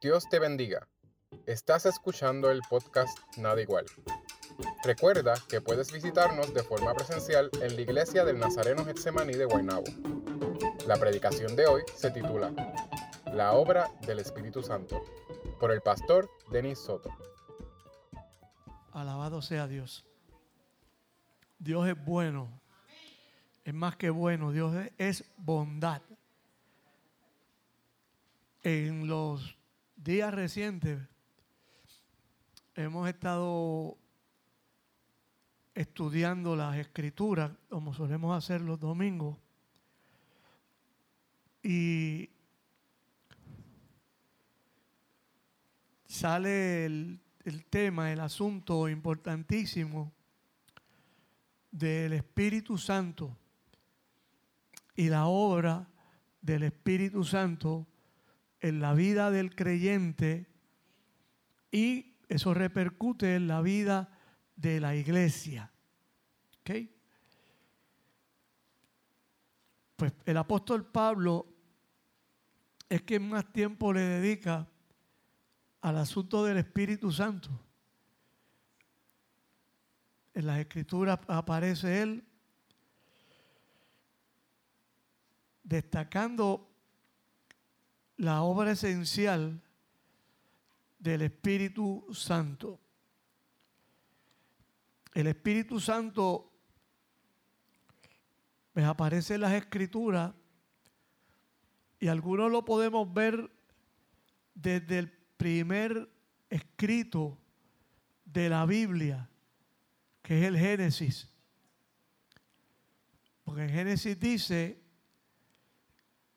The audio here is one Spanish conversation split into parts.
Dios te bendiga. Estás escuchando el podcast Nada Igual. Recuerda que puedes visitarnos de forma presencial en la iglesia del Nazareno Getsemaní de Guaynabo. La predicación de hoy se titula La obra del Espíritu Santo, por el pastor Denis Soto. Alabado sea Dios. Dios es bueno. Es más que bueno. Dios es bondad. En los días recientes hemos estado estudiando las escrituras, como solemos hacer los domingos, y sale el, el tema, el asunto importantísimo del Espíritu Santo y la obra del Espíritu Santo en la vida del creyente y eso repercute en la vida de la iglesia. ¿Ok? Pues el apóstol Pablo es quien más tiempo le dedica al asunto del Espíritu Santo. En las escrituras aparece él destacando la obra esencial del Espíritu Santo. El Espíritu Santo me aparece en las escrituras y algunos lo podemos ver desde el primer escrito de la Biblia, que es el Génesis. Porque en Génesis dice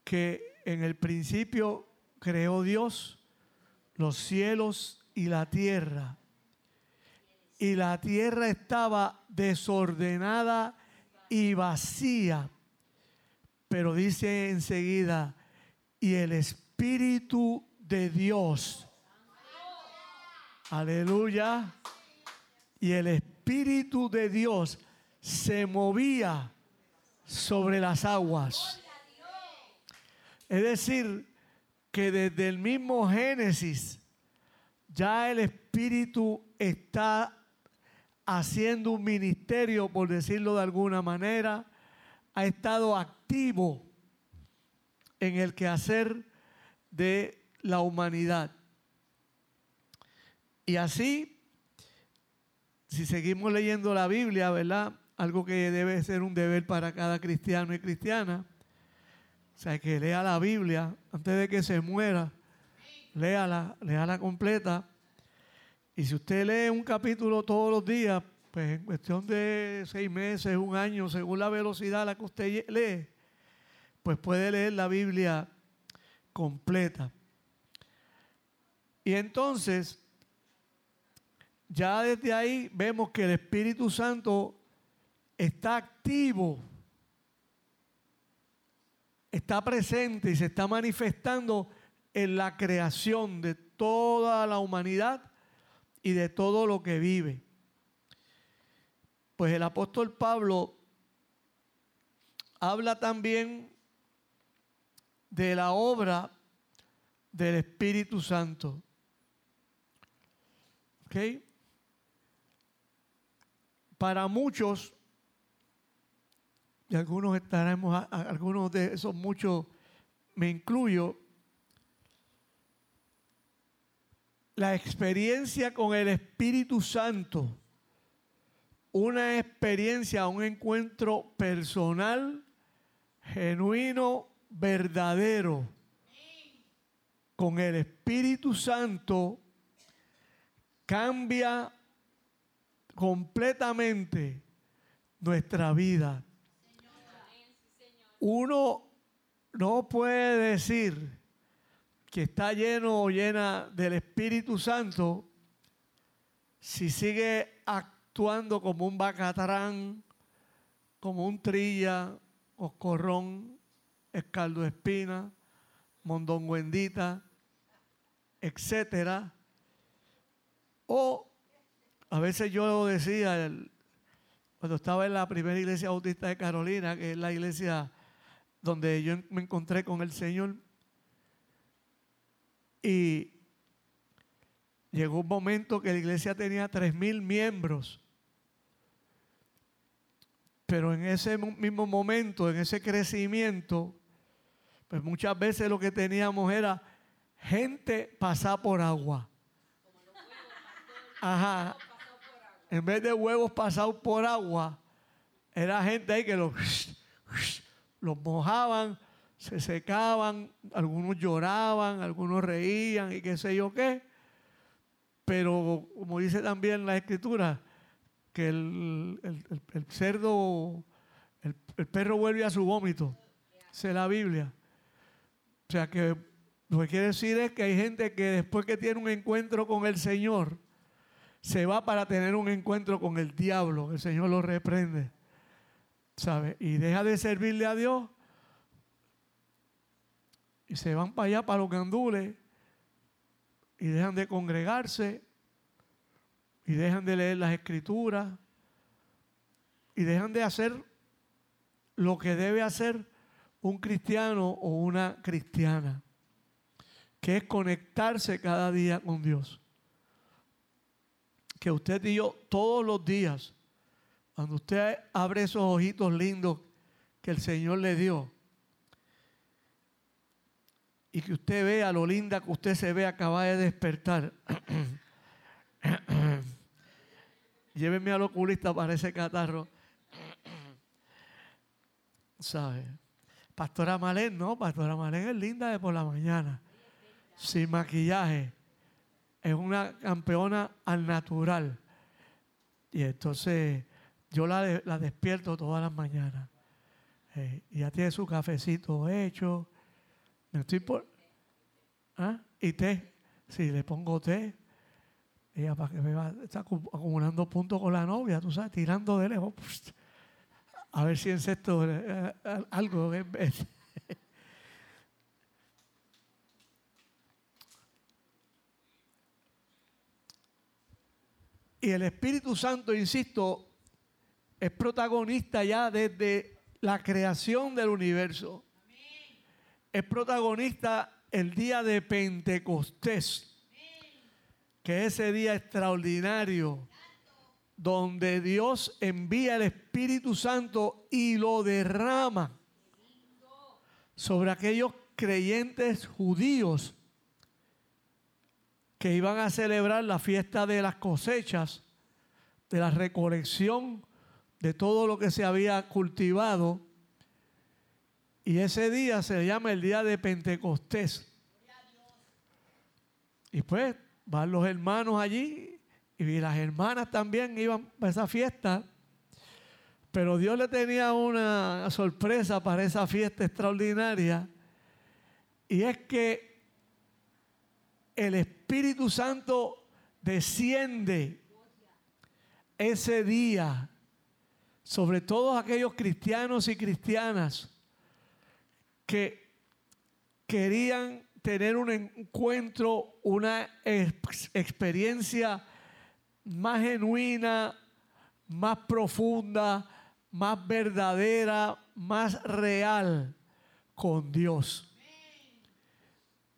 que en el principio creó Dios los cielos y la tierra. Y la tierra estaba desordenada y vacía. Pero dice enseguida, y el Espíritu de Dios. Aleluya. Y el Espíritu de Dios se movía sobre las aguas. Es decir, que desde el mismo Génesis ya el Espíritu está haciendo un ministerio, por decirlo de alguna manera, ha estado activo en el quehacer de la humanidad. Y así, si seguimos leyendo la Biblia, ¿verdad? Algo que debe ser un deber para cada cristiano y cristiana, sea, que lea la Biblia antes de que se muera. Léala, léala completa. Y si usted lee un capítulo todos los días, pues en cuestión de seis meses, un año, según la velocidad a la que usted lee, pues puede leer la Biblia completa. Y entonces, ya desde ahí vemos que el Espíritu Santo está activo está presente y se está manifestando en la creación de toda la humanidad y de todo lo que vive. Pues el apóstol Pablo habla también de la obra del Espíritu Santo. ¿Ok? Para muchos, y algunos estaremos, algunos de esos muchos, me incluyo, la experiencia con el Espíritu Santo, una experiencia, un encuentro personal, genuino, verdadero con el Espíritu Santo, cambia completamente nuestra vida uno no puede decir que está lleno o llena del Espíritu Santo si sigue actuando como un bacatarán, como un trilla, oscorrón, escaldo espina, mondonguendita, etcétera. O a veces yo decía cuando estaba en la primera iglesia bautista de Carolina, que es la iglesia donde yo me encontré con el Señor. Y llegó un momento que la iglesia tenía tres mil miembros. Pero en ese mismo momento, en ese crecimiento, pues muchas veces lo que teníamos era gente pasada por agua. Ajá. En vez de huevos pasados por agua, era gente ahí que los, los mojaban, se secaban, algunos lloraban, algunos reían y qué sé yo qué. Pero como dice también la escritura, que el, cerdo, el, perro vuelve a su vómito. Es la Biblia. O sea que lo que quiere decir es que hay gente que después que tiene un encuentro con el Señor, se va para tener un encuentro con el diablo. El Señor lo reprende. ¿Sabe? Y deja de servirle a Dios. Y se van para allá, para los gandules. Y dejan de congregarse. Y dejan de leer las escrituras. Y dejan de hacer lo que debe hacer un cristiano o una cristiana. Que es conectarse cada día con Dios que usted y yo todos los días, cuando usted abre esos ojitos lindos que el Señor le dio, y que usted vea lo linda que usted se ve, acaba de despertar. Llévenme al oculista para ese catarro. ¿Sabe? Pastora Malén, no, Pastora Malén es linda de por la mañana, sin maquillaje es una campeona al natural. Y entonces yo la, despierto todas las mañanas. Eh, ya tiene su cafecito hecho. estoy por. ¿Ah? Y té. Si le pongo té. Ella para que me va, está acumulando puntos con la novia, tú sabes, tirando de lejos. A ver si en sexto eh, eh, algo. Y el Espíritu Santo, insisto, es protagonista ya desde la creación del universo. Es protagonista el día de Pentecostés, que es ese día extraordinario donde Dios envía el Espíritu Santo y lo derrama sobre aquellos creyentes judíos que iban a celebrar la fiesta de las cosechas, de la recolección de todo lo que se había cultivado. Y ese día se llama el día de Pentecostés. Y pues van los hermanos allí y las hermanas también iban a esa fiesta. Pero Dios le tenía una sorpresa para esa fiesta extraordinaria. Y es que el Espíritu Santo desciende ese día sobre todos aquellos cristianos y cristianas que querían tener un encuentro, una experiencia más genuina, más profunda, más verdadera, más real con Dios.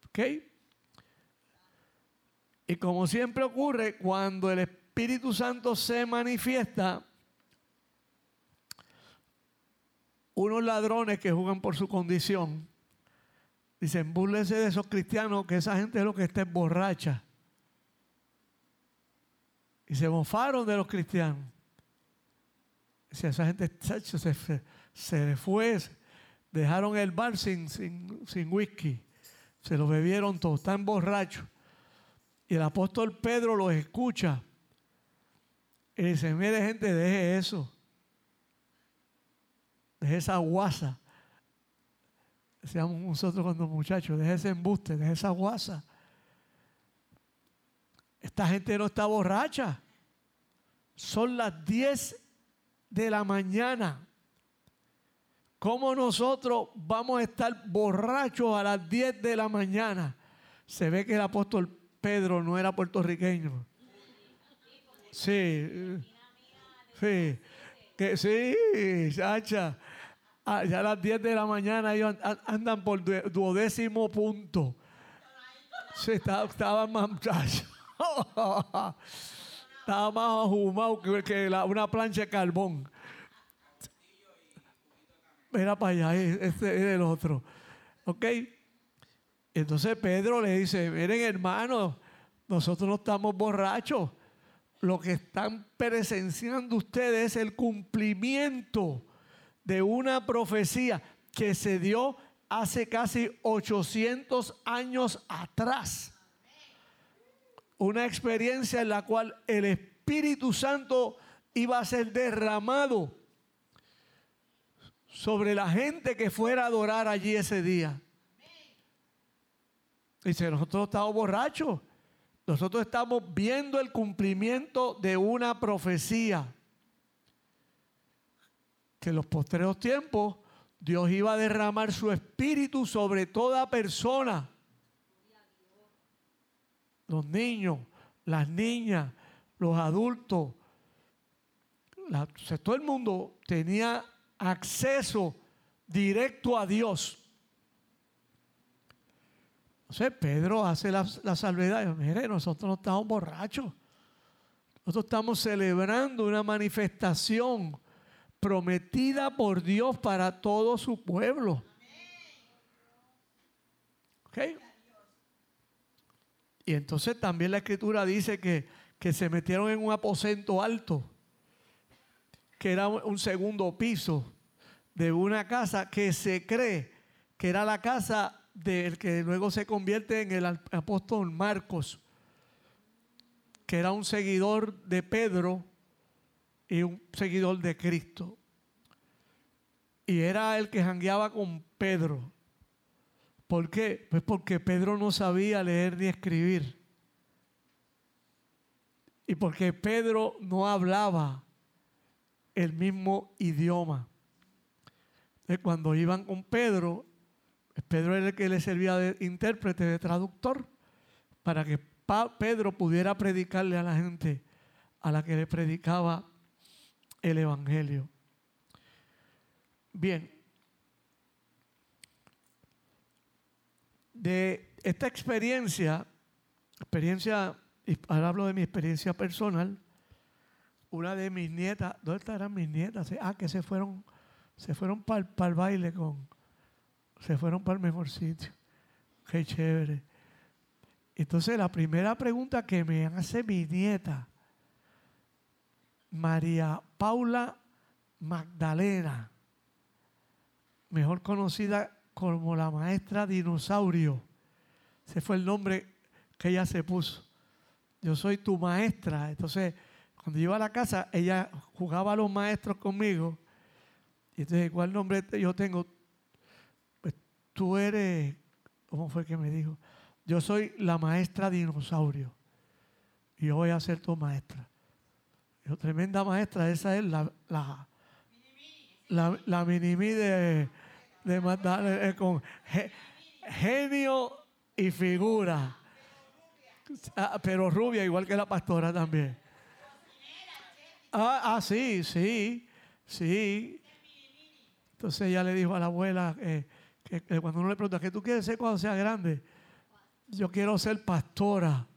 ¿Ok? Y como siempre ocurre, cuando el Espíritu Santo se manifiesta, unos ladrones que juegan por su condición, dicen, búrlense de esos cristianos, que esa gente es lo que está borracha. Y se mofaron de los cristianos. Si esa gente se, se, fue, dejaron el bar sin, sin, sin whisky, se lo bebieron todos, están borrachos. Y el apóstol Pedro los escucha. Y dice, mire gente, deje eso. Deje esa guasa. Decíamos nosotros cuando muchachos, deje ese embuste, deje esa guasa. Esta gente no está borracha. Son las 10 de la mañana. ¿Cómo nosotros vamos a estar borrachos a las 10 de la mañana? Se ve que el apóstol Pedro no era puertorriqueño. Sí, sí, que sí, chacha. Ah, ya a las 10 de la mañana ellos andan por duodécimo punto. Sí, estaban más muchachos. Estaba más ahumado que, una plancha de carbón. Era para allá, este es el otro. ¿Ok? Entonces Pedro le dice, miren hermanos, nosotros no estamos borrachos. Lo que están presenciando ustedes es el cumplimiento de una profecía que se dio hace casi 800 años atrás. Una experiencia en la cual el Espíritu Santo iba a ser derramado sobre la gente que fuera a adorar allí ese día. Dice, nosotros estamos borrachos. Nosotros estamos viendo el cumplimiento de una profecía. Que en los postreros tiempos Dios iba a derramar su espíritu sobre toda persona. Los niños, las niñas, los adultos. todo el mundo tenía acceso directo a Dios. Entonces Pedro hace la, salvedad. Mire, nosotros no estamos borrachos. Nosotros estamos celebrando una manifestación prometida por Dios para todo su pueblo. ¿Ok? Y entonces también la escritura dice que, que se metieron en un aposento alto, que era un segundo piso de una casa que se cree que era la casa del que luego se convierte en el apóstol Marcos, que era un seguidor de Pedro y un seguidor de Cristo. Y era el que jangueaba con Pedro. ¿Por qué? Pues porque Pedro no sabía leer ni escribir. Y porque Pedro no hablaba el mismo idioma. Entonces, cuando iban con Pedro, Pedro era el que le servía de intérprete, de traductor, para que Pedro pudiera predicarle a la gente a la que le predicaba el Evangelio. Bien, de esta experiencia, experiencia, ahora hablo de mi experiencia personal, una de mis nietas, ¿dónde estarán mis nietas? Ah, que se fueron, se fueron para el baile con, se fueron para el mejor sitio. Qué chévere. Entonces la primera pregunta que me hace mi nieta, María Paula Magdalena, mejor conocida como la maestra dinosaurio. Ese fue el nombre que ella se puso. Yo soy tu maestra. Entonces, cuando iba a la casa, ella jugaba a los maestros conmigo. Y entonces, ¿cuál nombre yo tengo? tú eres, ¿cómo fue que me dijo? Yo soy la maestra dinosaurio y yo voy a ser tu maestra. Yo, tremenda maestra, esa es la, la, la, la de, de eh, con genio y figura. Ah, pero rubia, igual que la pastora también. Ah, ah, sí, sí, sí. Entonces ella le dijo a la abuela, eh, que, cuando uno le pregunta, ¿qué tú quieres ser cuando seas grande? Yo quiero ser pastora.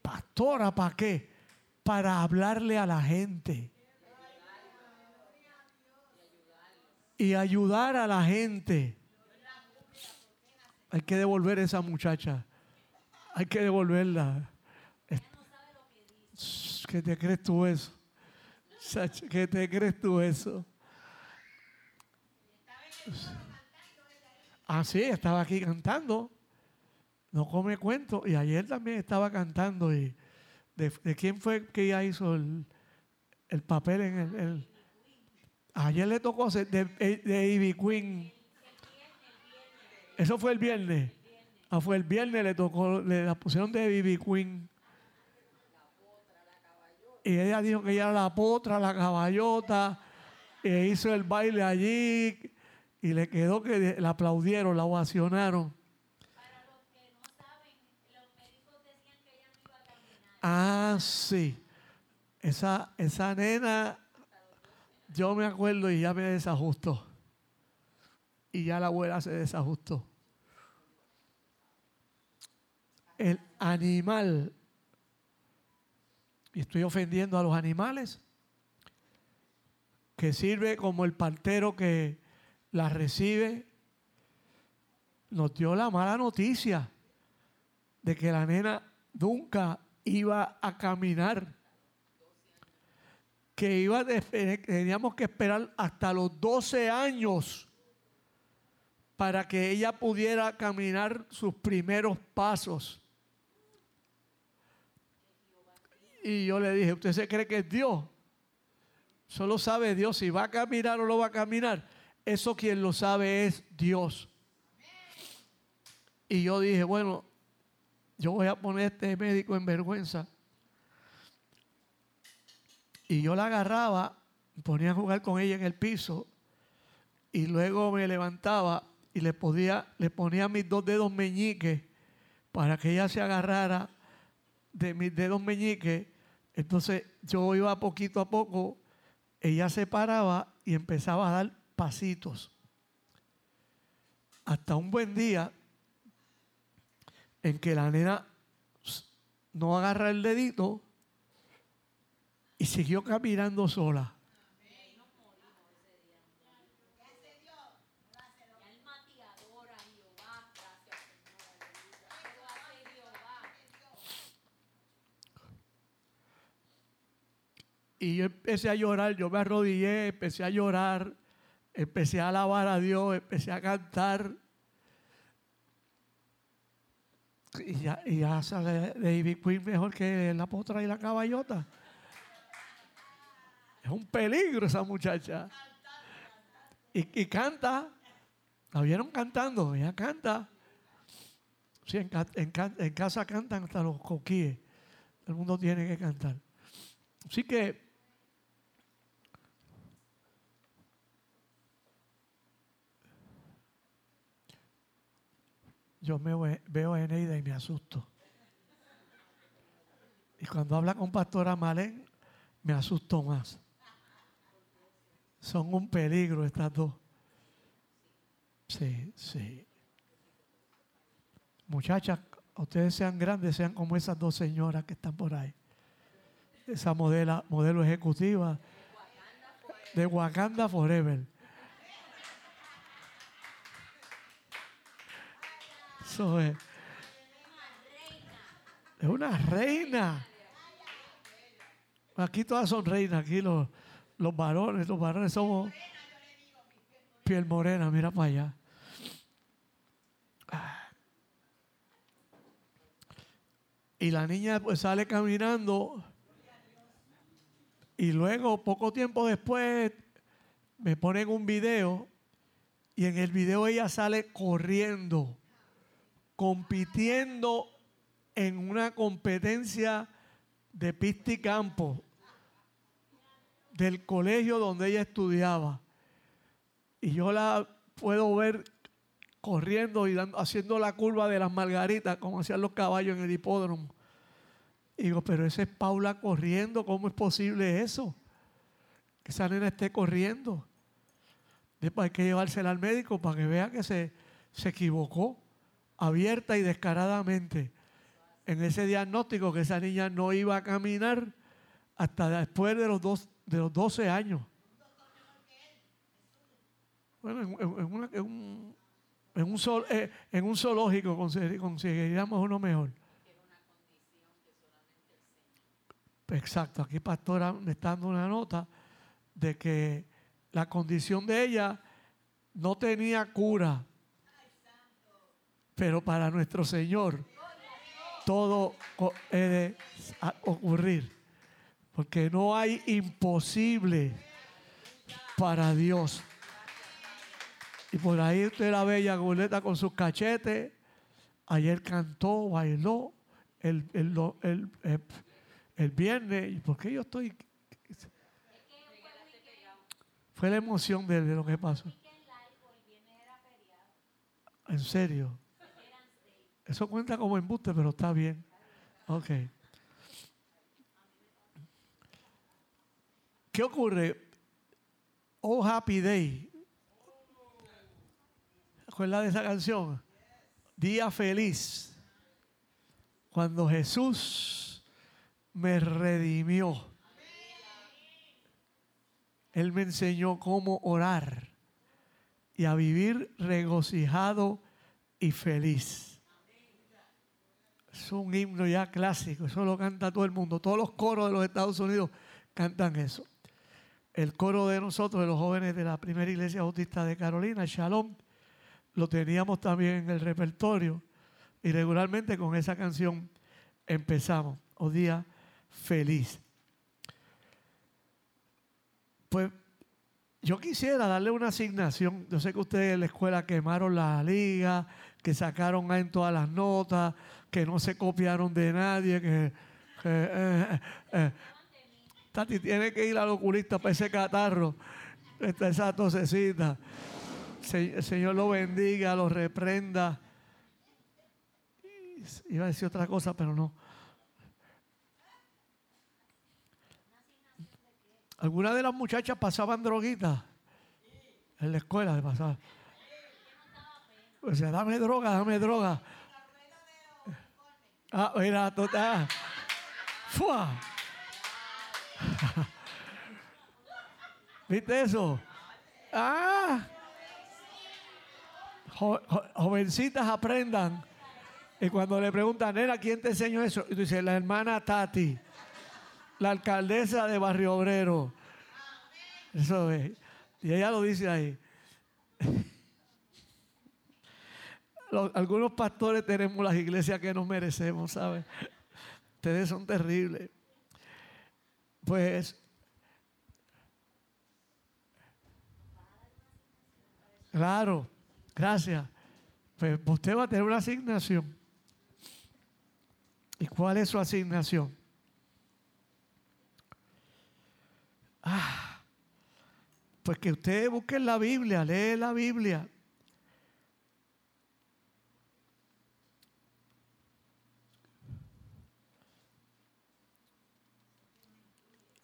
¿Pastora para qué? Para hablarle a la gente. Y ayudar a la gente. Hay que devolver a esa muchacha. Hay que devolverla. ¿Qué te crees tú eso? ¿Qué te crees tú eso? Ah, sí, estaba aquí cantando. No come cuento. Y ayer también estaba cantando. y ¿De, quién fue que ella hizo el, papel en el, Ayer le tocó de, de Ivy Queen. Eso fue el viernes. Ah, fue el viernes, le tocó, le pusieron de Ivy Queen. Y ella dijo que ella era la potra, la caballota. E hizo el baile allí y le quedó que la aplaudieron, la ovacionaron. Para los que no saben, los médicos decían que ella no iba a caminar. Ah, sí. Esa, esa nena, yo me acuerdo y ya me desajustó. Y ya la abuela se desajustó. el animal, y estoy ofendiendo a los animales, que sirve como el partero que la recibe, nos dio la mala noticia de que la nena nunca iba a caminar. Que iba teníamos que esperar hasta los 12 años para que ella pudiera caminar sus primeros pasos. Y yo le dije, ¿usted se cree que es Dios? Solo sabe Dios si va a caminar o no va a caminar. Eso quien lo sabe es Dios. Y yo dije, bueno, yo voy a poner a este médico en vergüenza. Y yo la agarraba, ponía a jugar con ella en el piso y luego me levantaba y le, podía, le ponía mis dos dedos meñiques para que ella se agarrara de mis dedos meñiques. Entonces yo iba poquito a poco, ella se paraba y empezaba a dar pasitos. Hasta un buen día en que la nena no agarra el dedito y siguió caminando sola. Y yo empecé a llorar, yo me arrodillé, empecé a llorar, empecé a alabar a Dios, empecé a cantar. Y ya, y ya sale David Queen mejor que la potra y la caballota. Es un peligro esa muchacha. Y, y canta. ¿La vieron cantando? Ella canta. Sí, en, en, en casa cantan hasta los coquíes. El mundo tiene que cantar. Así que yo me veo a Eneida y me asusto. Y cuando habla con Pastora Malén, me asusto más. Son un peligro estas dos. Sí, sí. Muchachas, ustedes sean grandes, sean como esas dos señoras que están por ahí. Esa modela, modelo ejecutiva de Wakanda Forever. Es. Una reina. Aquí todas son reinas, aquí los, los varones, los varones somos piel morena, mira para allá. Y la niña sale caminando y luego poco tiempo después me ponen un video y en el video ella sale corriendo, compitiendo en una competencia de pista y campo del colegio donde ella estudiaba. Y yo la puedo ver corriendo y haciendo la curva de las margaritas, como hacían los caballos en el hipódromo. Y digo, pero esa es Paula corriendo, ¿cómo es posible eso? Que esa nena esté corriendo. Después hay que llevársela al médico para que vea que se, se equivocó abierta y descaradamente en ese diagnóstico que esa niña no iba a caminar hasta después de los, dos, de los 12 años. Bueno, en, un, en, un, sol, eh, en un zoológico conseguiríamos uno mejor. Exacto, aquí pastora me está dando una nota de que la condición de ella no tenía cura, pero para nuestro Señor todo puede ocurrir. Porque no hay imposible para Dios. Y por ahí usted la bella goleta con sus cachetes. Ayer cantó, bailó. El, el, el, viernes. ¿Y por qué yo estoy.? Fue la emoción de, de lo que pasó. En serio. Eso cuenta como embuste, pero está bien. Ok. ¿Qué ocurre? Oh Happy Day. ¿Acuerdas de esa canción? Día feliz. cuando Jesús me redimió. Él me enseñó cómo orar y a vivir regocijado y feliz. Es un himno ya clásico, eso lo canta todo el mundo. Todos los coros de los Estados Unidos cantan eso. El coro de nosotros, de los jóvenes de la primera iglesia bautista de Carolina, Shalom, lo teníamos también en el repertorio y regularmente con esa canción empezamos. O día feliz. Pues yo quisiera darle una asignación. Yo sé que ustedes en la escuela quemaron la liga, que sacaron en todas las notas, que no se copiaron de nadie, que, eh, eh, eh. Tati tiene que ir al oculista para ese catarro, esa tosecita. el Señor lo bendiga, lo reprenda. Iba a decir otra cosa, pero no. Algunas de las muchachas pasaban droguitas en la escuela pasar. O sea, dame droga, dame droga. Ah, mira, total. ¡Fua! ¿Viste eso? Ah. jovencitas aprendan. Y cuando le preguntan, nena, ¿quién te enseñó eso? Y dice, la hermana Tati la alcaldesa de Barrio Obrero. Eso es. Y ella lo dice ahí. algunos pastores tenemos las iglesias que nos merecemos, ¿sabes? Ustedes son terribles. Pues, claro, gracias. Pues usted va a tener una asignación. ¿Y cuál es su asignación? Ah, pues que ustedes busquen la Biblia, lee la Biblia.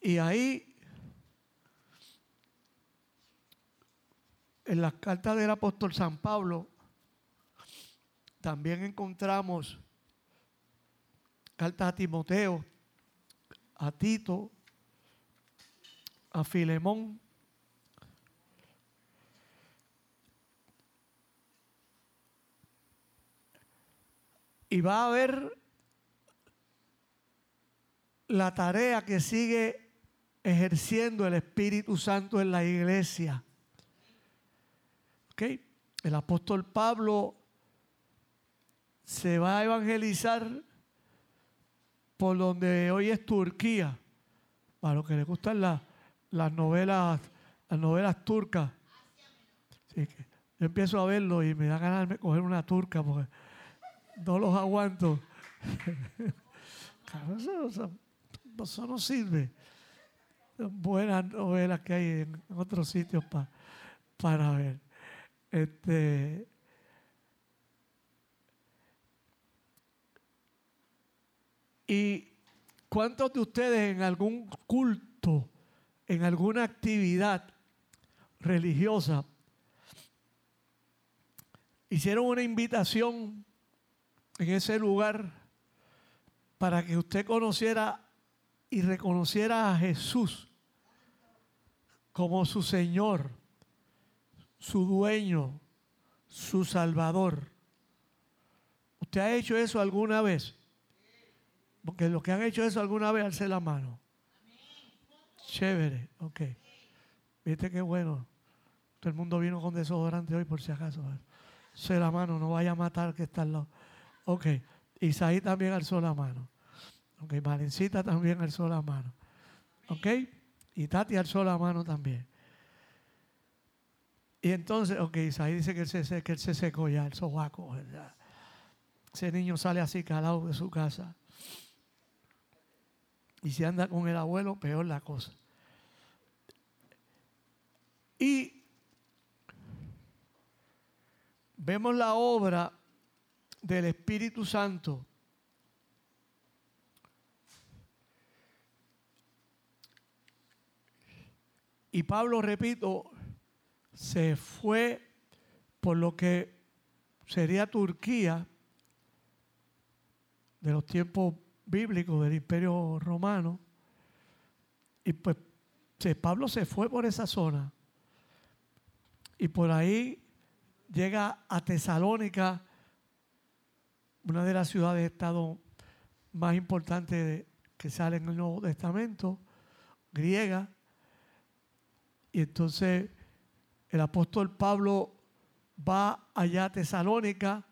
Y ahí, en las cartas del apóstol San Pablo, también encontramos cartas a Timoteo, a Tito, a Filemón. Y va a ver la tarea que sigue ejerciendo el Espíritu Santo en la iglesia. ¿Ok? El apóstol Pablo se va a evangelizar por donde hoy es Turquía, para los que les gustan las las novelas, las novelas turcas. yo empiezo a verlo y me da ganas de coger una turca porque no los aguanto. eso, no sirve. Buenas novelas que hay en otros sitios para ver. Este, ¿Y cuántos de ustedes en algún culto en alguna actividad religiosa, hicieron una invitación en ese lugar para que usted conociera y reconociera a Jesús como su Señor, su dueño, su Salvador. ¿Usted ha hecho eso alguna vez? Porque los que han hecho eso alguna vez, alce la mano. Chévere, ok. Viste qué bueno. Todo el mundo vino con desodorante hoy por si acaso. Se la mano, no vaya a matar que está al lado. Ok. Isaí también alzó la mano. Ok. Valencita también alzó la mano. Ok. Y Tati alzó la mano también. Y entonces, ok, Isaí dice que él se, que secó ya, el sobaco. Ese niño sale así calado de su casa. Y si anda con el abuelo, peor la cosa. Y vemos la obra del Espíritu Santo. Y Pablo, repito, se fue por lo que sería Turquía de los tiempos bíblicos del imperio romano. Y pues Pablo se fue por esa zona. Y por ahí llega a Tesalónica, una de las ciudades de estado más importantes que sale en el Nuevo Testamento, griega. Y entonces el apóstol Pablo va allá a Tesalónica,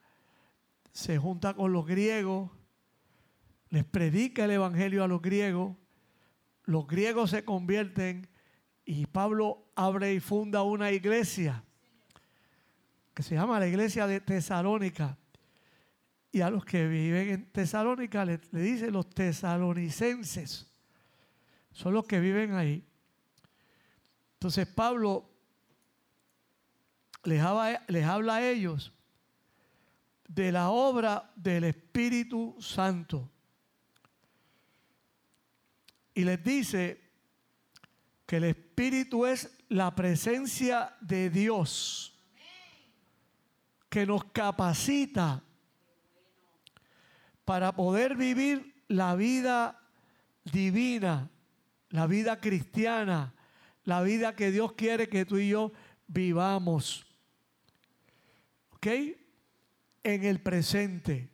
se junta con los griegos, les predica el Evangelio a los griegos, los griegos se convierten y Pablo abre y funda una iglesia que se llama la iglesia de Tesalónica. Y a los que viven en Tesalónica le, le dice los tesalonicenses. Son los que viven ahí. Entonces Pablo les habla, les habla a ellos de la obra del Espíritu Santo. Y les dice que el Espíritu es la presencia de Dios que nos capacita para poder vivir la vida divina, la vida cristiana, la vida que Dios quiere que tú y yo vivamos. ¿Ok? En el presente.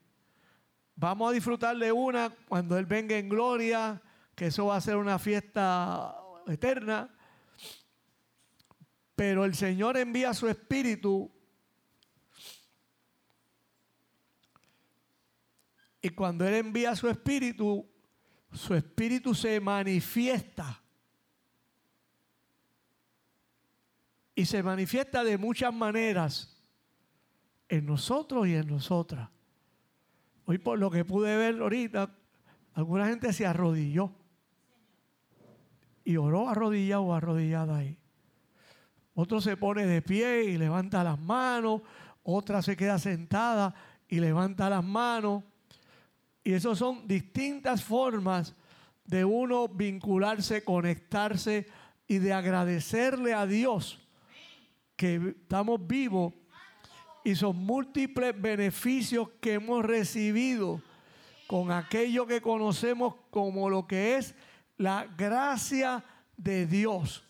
Vamos a disfrutar de una cuando Él venga en gloria, que eso va a ser una fiesta eterna. Pero el Señor envía su espíritu Y cuando Él envía su espíritu, su espíritu se manifiesta. Y se manifiesta de muchas maneras en nosotros y en nosotras. Hoy por lo que pude ver ahorita, alguna gente se arrodilló. Y oró arrodillado o arrodillada ahí. Otro se pone de pie y levanta las manos. Otra se queda sentada y levanta las manos. Y esas son distintas formas de uno vincularse, conectarse y de agradecerle a Dios que estamos vivos y son múltiples beneficios que hemos recibido con aquello que conocemos como lo que es la gracia de Dios.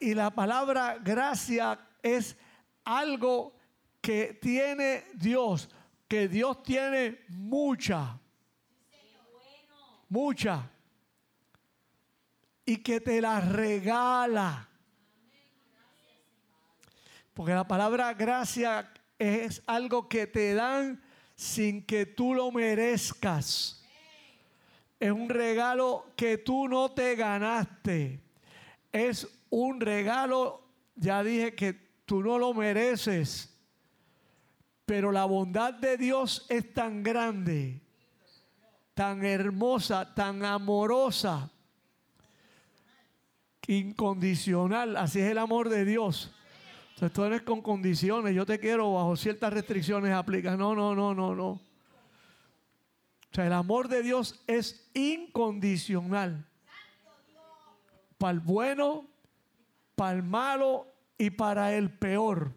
Y la palabra gracia es algo que tiene Dios que Dios tiene mucha, mucha, y que te la regala. Porque la palabra gracia es algo que te dan sin que tú lo merezcas. Es un regalo que tú no te ganaste. Es un regalo, ya dije que tú no lo mereces. Pero la bondad de Dios es tan grande, tan hermosa, tan amorosa, incondicional. Así es el amor de Dios. Entonces tú eres con condiciones. Yo te quiero bajo ciertas restricciones aplica. No, no, no, no, no. O sea, el amor de Dios es incondicional. Para el bueno, para el malo y para el peor.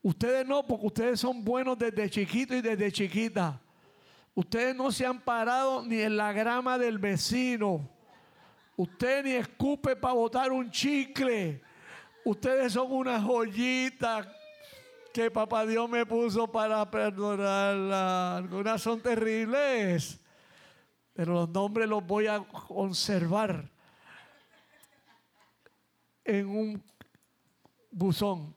Ustedes no, porque ustedes son buenos desde chiquito y desde chiquita. Ustedes no se han parado ni en la grama del vecino. Usted ni escupe para botar un chicle. Ustedes son una joyita que papá Dios me puso para perdonarla. Algunas son terribles, pero los nombres los voy a conservar en un buzón.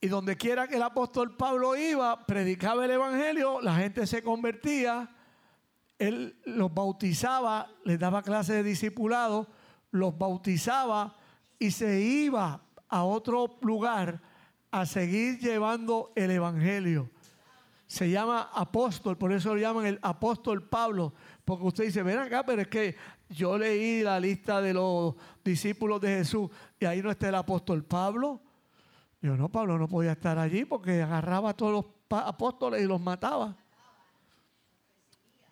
Y donde quiera que el apóstol Pablo iba, predicaba el Evangelio, la gente se convertía, él los bautizaba, les daba clases de discipulado, los bautizaba y se iba a otro lugar a seguir llevando el Evangelio. Se llama apóstol, por eso lo llaman el apóstol Pablo, porque usted dice, ven acá, pero es que yo leí la lista de los discípulos de Jesús y ahí no está el apóstol Pablo. Yo no, Pablo no podía estar allí porque agarraba a todos los apóstoles y los mataba.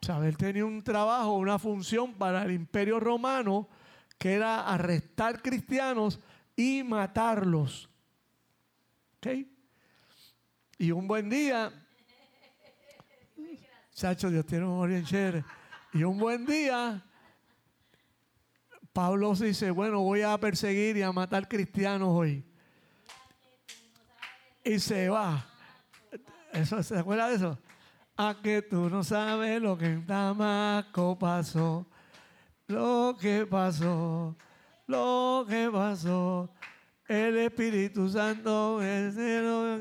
O sea, él tenía un trabajo, una función para el imperio romano que era arrestar cristianos y matarlos. ¿Ok? Y un buen día, Chacho, Dios tiene memoria chévere. Y un buen día, Pablo dice, bueno, voy a perseguir y a matar cristianos hoy. Y se va. Eso, ¿Se acuerda de eso? A que tú no sabes lo que en Damasco pasó. Lo que pasó. Lo que pasó. El Espíritu Santo es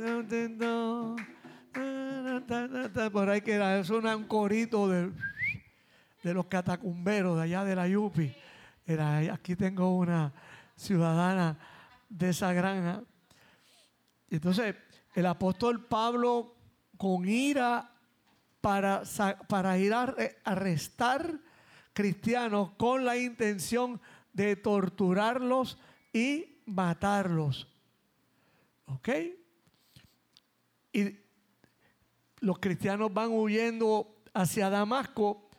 contento. Por ahí que era, eso era un corito de, de los catacumberos de allá de la Yupi. Era, aquí tengo una ciudadana de esa granja. Entonces, el apóstol Pablo, con ira para, para ir a arrestar cristianos con la intención de torturarlos y matarlos. ¿Ok? Y los cristianos van huyendo hacia Damasco.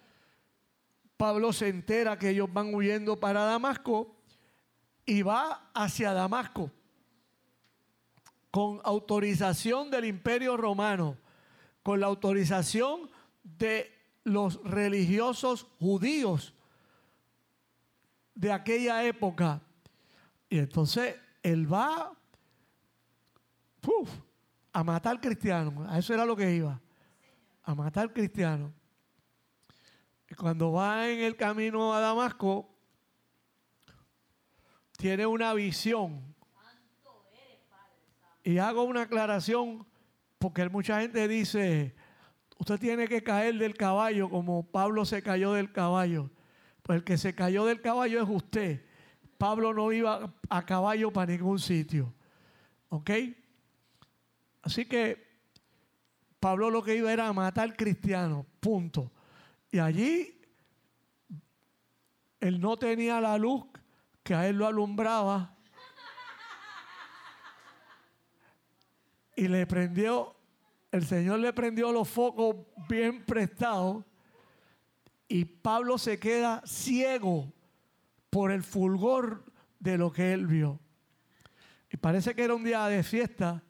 Pablo se entera que ellos van huyendo para Damasco y va hacia Damasco con autorización del imperio romano, con la autorización de los religiosos judíos de aquella época. Y entonces él va a matar cristianos. A eso era lo que iba. A matar cristianos. Y cuando va en el camino a Damasco, tiene una visión. Y hago una aclaración porque mucha gente dice, usted tiene que caer del caballo como Pablo se cayó del caballo. Pues el que se cayó del caballo es usted. Pablo no iba a caballo para ningún sitio. ¿Ok? Así que Pablo lo que iba era a matar cristianos, punto. Y allí él no tenía la luz que a él lo alumbraba. Y le prendió, el Señor le prendió los focos bien prestados. Y Pablo se queda ciego por el fulgor de lo que él vio. Y parece que era un día de fiesta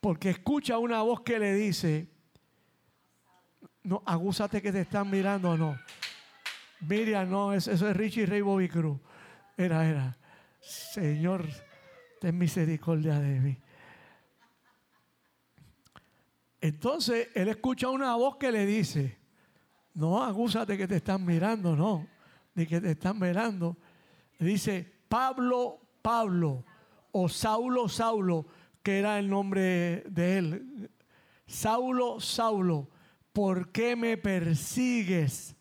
porque escucha una voz que le dice, no, agúzate que te están mirando o no. Miriam, no, eso, es Richie Ray Bobby Cruz. Era, era. Señor, ten misericordia de mí. Entonces él escucha una voz que le dice, no, agúzate que te están mirando, no, ni que te están mirando. Dice, Pablo, Pablo, o Saulo, Saulo, que era el nombre de él. Saulo, Saulo, ¿por qué me persigues?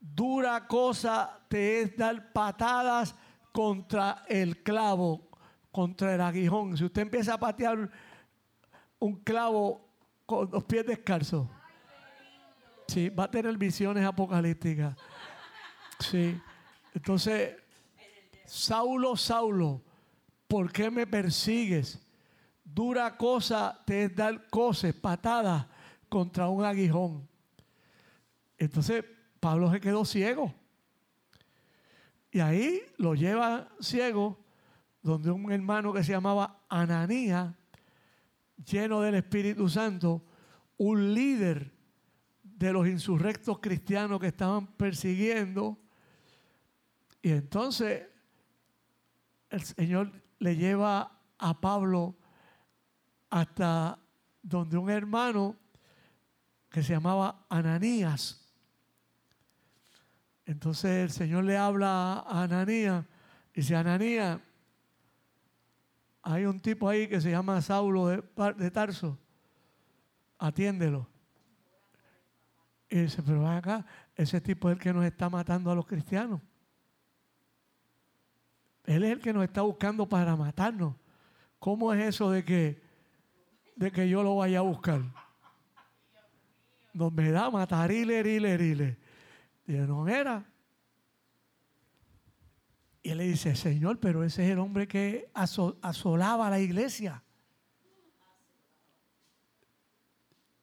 Dura cosa te es dar patadas contra el clavo, contra el aguijón. Si usted empieza a patear un clavo con los pies descalzos, sí, va a tener visiones apocalípticas. Sí. Entonces, Saulo, Saulo, ¿por qué me persigues? Dura cosa te es dar coces, patadas contra un aguijón. Entonces Pablo se quedó ciego. Y ahí lo lleva ciego, donde un hermano que se llamaba Ananía, lleno del Espíritu Santo, un líder de los insurrectos cristianos que estaban persiguiendo. Y entonces el Señor le lleva a Pablo hasta donde un hermano que se llamaba Ananías. Entonces el Señor le habla a Ananías y dice, Ananías, hay un tipo ahí que se llama Saulo de, Tarso, atiéndelo. Y dice, pero ven acá, ese tipo es el que nos está matando a los cristianos. Él es el que nos está buscando para matarnos. ¿Cómo es eso de que, de que yo lo vaya a buscar? No me da matar, rile, rile, rile. no era. Y él le dice, Señor, pero ese es el hombre que asolaba la iglesia.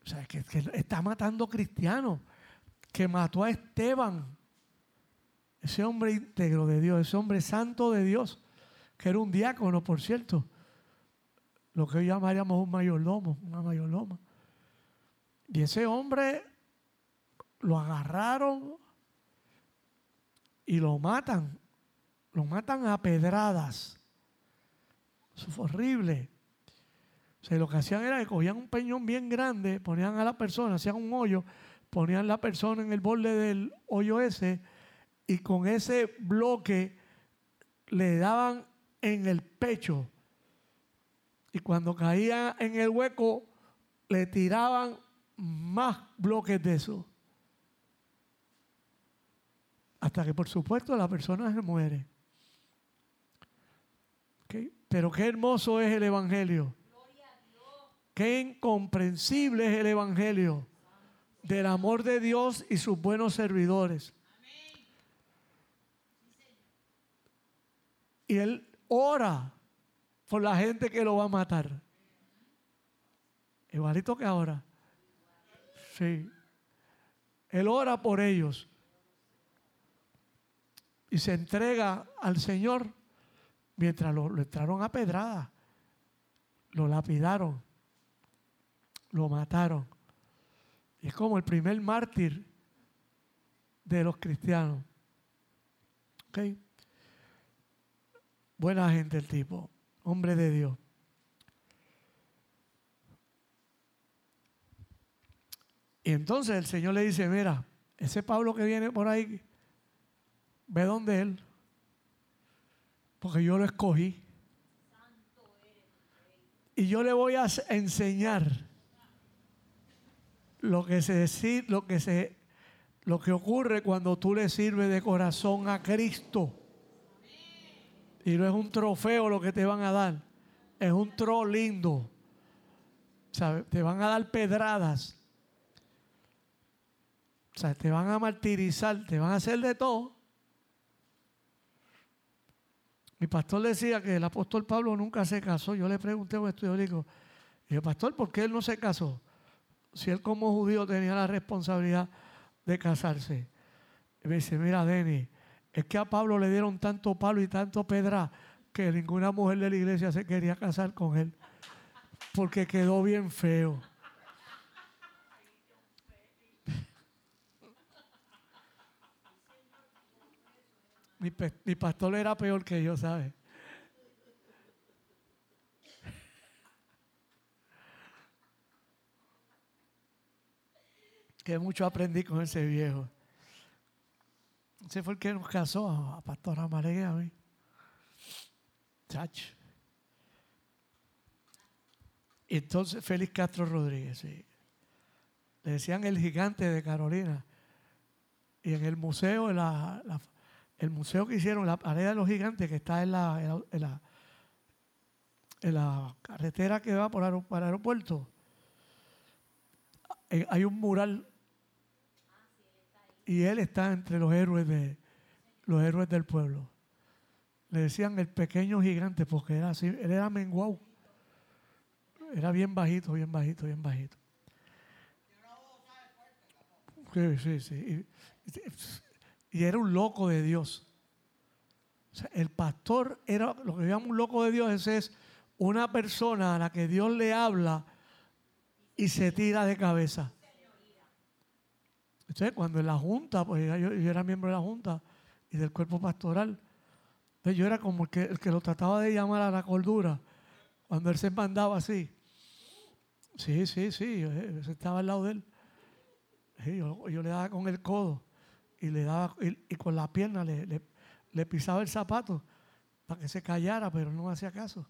O sea, que, que está matando cristianos, que mató a Esteban ese hombre íntegro de Dios, ese hombre santo de Dios, que era un diácono, por cierto, lo que hoy llamaríamos un mayordomo, una mayorloma. Y ese hombre lo agarraron y lo matan. Lo matan a pedradas. Eso fue horrible. O sea, lo que hacían era que cogían un peñón bien grande, ponían a la persona, hacían un hoyo, ponían la persona en el borde del hoyo ese y con ese bloque le daban en el pecho. Y cuando caía en el hueco, le tiraban más bloques de eso. Hasta que por supuesto la persona se muere. Pero qué hermoso es el Evangelio. Qué incomprensible es el Evangelio del amor de Dios y sus buenos servidores. Y él ora por la gente que lo va a matar. Igualito que ahora. Sí. Él ora por ellos. Y se entrega al Señor mientras lo, entraron a pedrada. Lo lapidaron. Lo mataron. Es como el primer mártir de los cristianos. ¿Ok? Buena gente el tipo, hombre de Dios. Y entonces el Señor le dice, mira, ese Pablo que viene por ahí, ve donde él, porque yo lo escogí. Y yo le voy a enseñar lo que se lo que se lo que ocurre cuando tú le sirves de corazón a Cristo. Y no es un trofeo lo que te van a dar, es un tro lindo. Te van a dar pedradas. O sea, te van a martirizar, te van a hacer de todo. Mi pastor decía que el apóstol Pablo nunca se casó. Yo le pregunté a un estudio, digo, y el pastor, ¿por qué él no se casó? Si él como judío tenía la responsabilidad de casarse. Y me dice, mira, Denny, es que a Pablo le dieron tanto palo y tanto pedra que ninguna mujer de la iglesia se quería casar con él. Porque quedó bien feo. Mi, pastor era peor que yo, ¿sabes? Que mucho aprendí con ese viejo. Ese fue el que nos casó a, Pastora María a. Y entonces Félix Castro Rodríguez, Le decían el gigante de Carolina. Y en el museo, el museo que hicieron, la pared de los gigantes, que está en la, en la, carretera que va por para el aeropuerto, eh, hay un mural y él está entre los héroes de los héroes del pueblo. Le decían el pequeño gigante porque era así, él era menguau. Era bien bajito, bien bajito, bien bajito. Sí, sí, sí. Y, era un loco de Dios. el pastor era, lo que llamamos un loco de Dios, ese es una persona a la que Dios le habla y se tira de cabeza. Entonces, cuando en la junta, pues yo, era miembro de la junta y del cuerpo pastoral, entonces yo era como el que, el que lo trataba de llamar a la cordura, cuando él se mandaba así. Sí, sí, sí, yo, estaba al lado de él. yo, le daba con el codo y le daba y, con la pierna le, le, pisaba el zapato para que se callara, pero no hacía caso.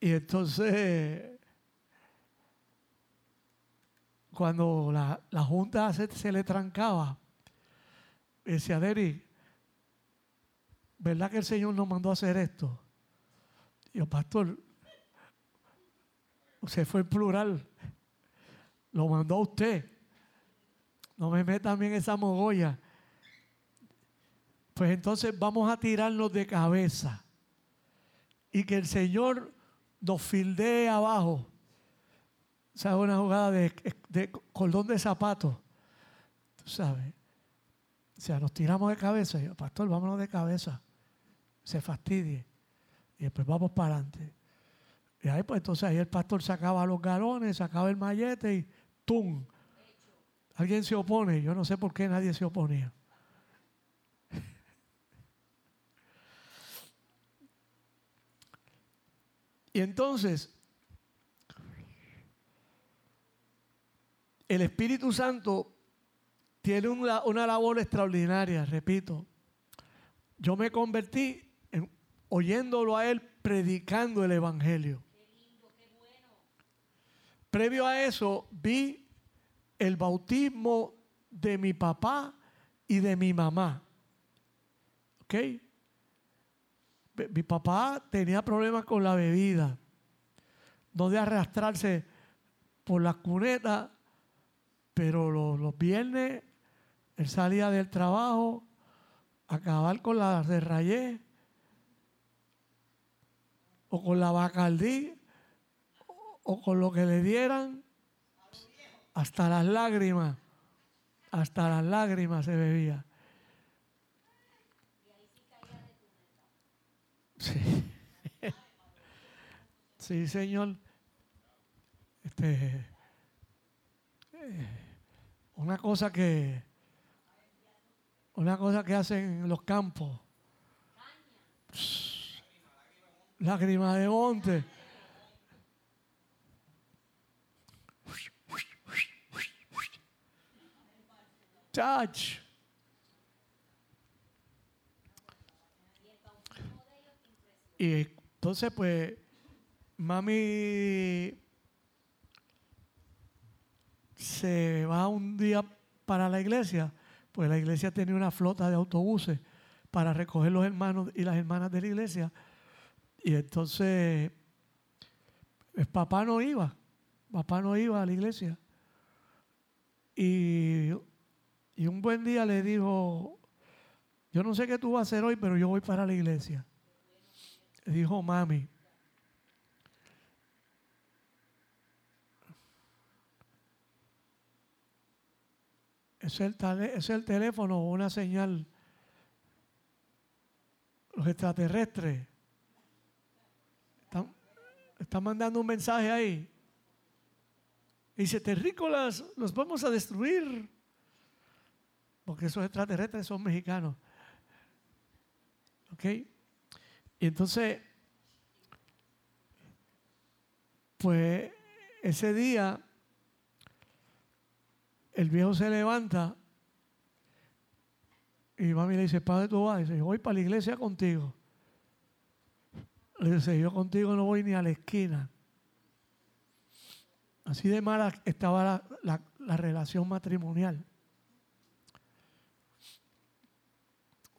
Y entonces cuando la, junta se, le trancaba, decía, Deri, ¿verdad que el Señor nos mandó a hacer esto? Y yo, pastor, se fue en plural, lo mandó a usted. No me meta a mí en esa mogolla. Pues entonces vamos a tirarnos de cabeza y que el Señor nos fildee abajo ¿sabes? Una jugada de, cordón de zapato. Tú sabes. O sea, nos tiramos de cabeza. Y yo, pastor, vámonos de cabeza. Se fastidie. Y después vamos para adelante. Y ahí pues entonces ahí el pastor sacaba los galones, sacaba el mallete y ¡tum! Alguien se opone. Yo no sé por qué nadie se oponía. Y entonces, el Espíritu Santo tiene una, una labor extraordinaria, repito. Yo me convertí en, oyéndolo a él predicando el Evangelio. Previo a eso vi el bautismo de mi papá y de mi mamá. ¿Ok? Mi papá tenía problemas con la bebida, no de arrastrarse por las cunetas, pero los, viernes él salía del trabajo acabar con la de rayé o con la bacaldí o con lo que le dieran hasta las lágrimas, hasta las lágrimas se bebía. Sí. sí, Señor. Este, eh, una cosa que una cosa que hacen en los campos. Lágrimas de monte. Chach. Y entonces, pues, mami se va un día para la iglesia, pues la iglesia tenía una flota de autobuses para recoger los hermanos y las hermanas de la iglesia. Y entonces, pues, papá no iba, papá no iba a la iglesia. Y, y un buen día le dijo, yo no sé qué tú vas a hacer hoy, pero yo voy para la iglesia dijo mami, es el, es el teléfono o una señal. Los extraterrestres están mandando un mensaje ahí. dice, terrícolas, los vamos a destruir. Porque esos extraterrestres son mexicanos. ¿Ok? Y entonces, pues ese día, el viejo se levanta y mami le dice, padre, tú vas. Y dice, voy para la iglesia contigo. Le dice, yo contigo no voy ni a la esquina. Así de mala estaba la, la relación matrimonial.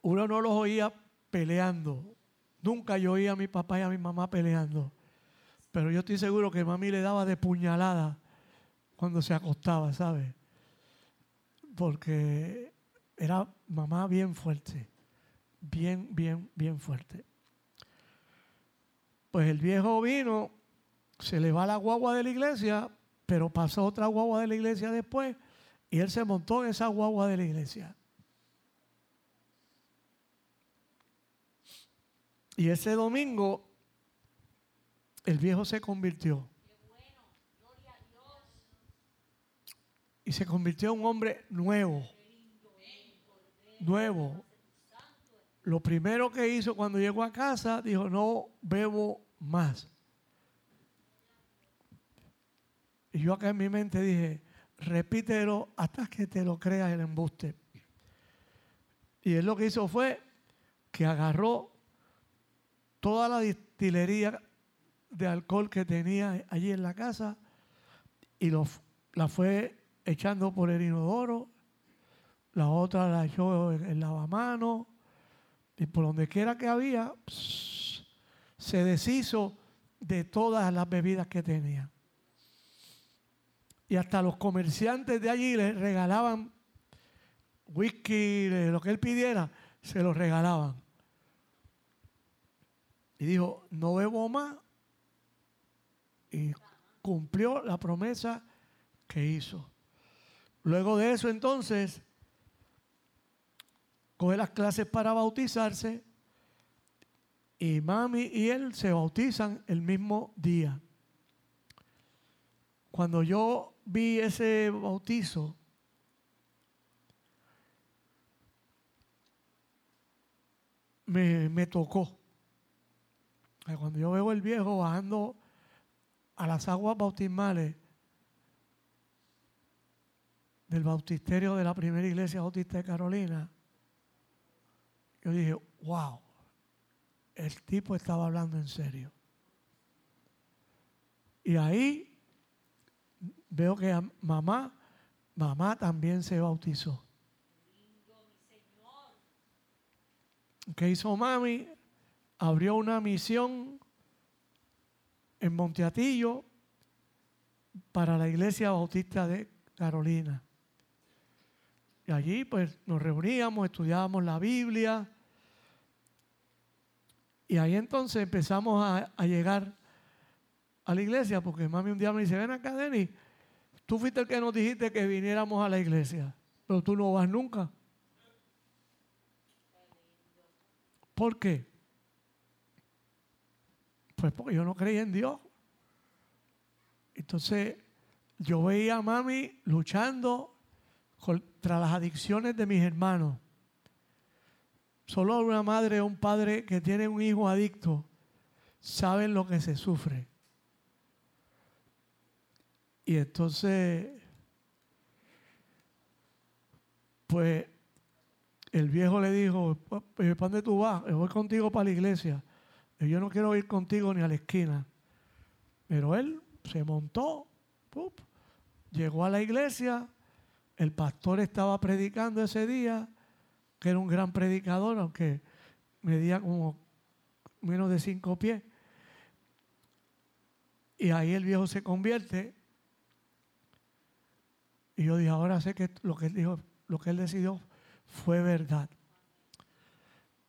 Uno no los oía peleando, Nunca yo oía a mi papá y a mi mamá peleando. Pero yo estoy seguro que mami le daba de puñalada cuando se acostaba, ¿sabes? Porque era mamá bien fuerte. Bien, bien, bien fuerte. Pues el viejo vino, se le va la guagua de la iglesia, pero pasó otra guagua de la iglesia después y él se montó en esa guagua de la iglesia. Y ese domingo el viejo se convirtió. Y se convirtió en un hombre nuevo. Nuevo. Lo primero que hizo cuando llegó a casa, dijo, no bebo más. Y yo acá en mi mente dije, repítelo hasta que te lo creas el embuste. Y él lo que hizo fue que agarró toda la destilería de alcohol que tenía allí en la casa y la fue echando por el inodoro, la otra la echó en el lavamano y por donde quiera que había, se deshizo de todas las bebidas que tenía. Y hasta los comerciantes de allí le regalaban whisky, lo que él pidiera, se lo regalaban. Y dijo, no bebo más. Y cumplió la promesa que hizo. Luego de eso entonces, coge las clases para bautizarse Y mami y él se bautizan el mismo día. Cuando yo vi ese bautizo, me, me tocó. Cuando yo veo el viejo bajando a las aguas bautismales del bautisterio de la primera iglesia bautista de Carolina, yo dije, wow, el tipo estaba hablando en serio. Y ahí veo que mamá, mamá también se bautizó. ¿Qué hizo mami? Abrió una misión en Monteatillo para la iglesia bautista de Carolina. Y allí pues nos reuníamos, estudiábamos la Biblia. Y ahí entonces empezamos a, llegar a la iglesia, porque mami un día me dice, ven acá, Denis, tú fuiste el que nos dijiste que viniéramos a la iglesia, pero tú no vas nunca. ¿Por qué? Pues porque yo no creía en Dios. Entonces, yo veía a mami luchando contra las adicciones de mis hermanos. Solo una madre o un padre que tiene un hijo adicto saben lo que se sufre. Y entonces, pues el viejo le dijo, ¿para dónde tú vas? Voy contigo para la iglesia. Yo no quiero ir contigo ni a la esquina. Pero él se montó, llegó a la iglesia, el pastor estaba predicando ese día, que era un gran predicador, aunque medía como menos de cinco pies. Y ahí el viejo se convierte. Y yo dije, ahora sé que lo que él dijo, lo que él decidió fue verdad.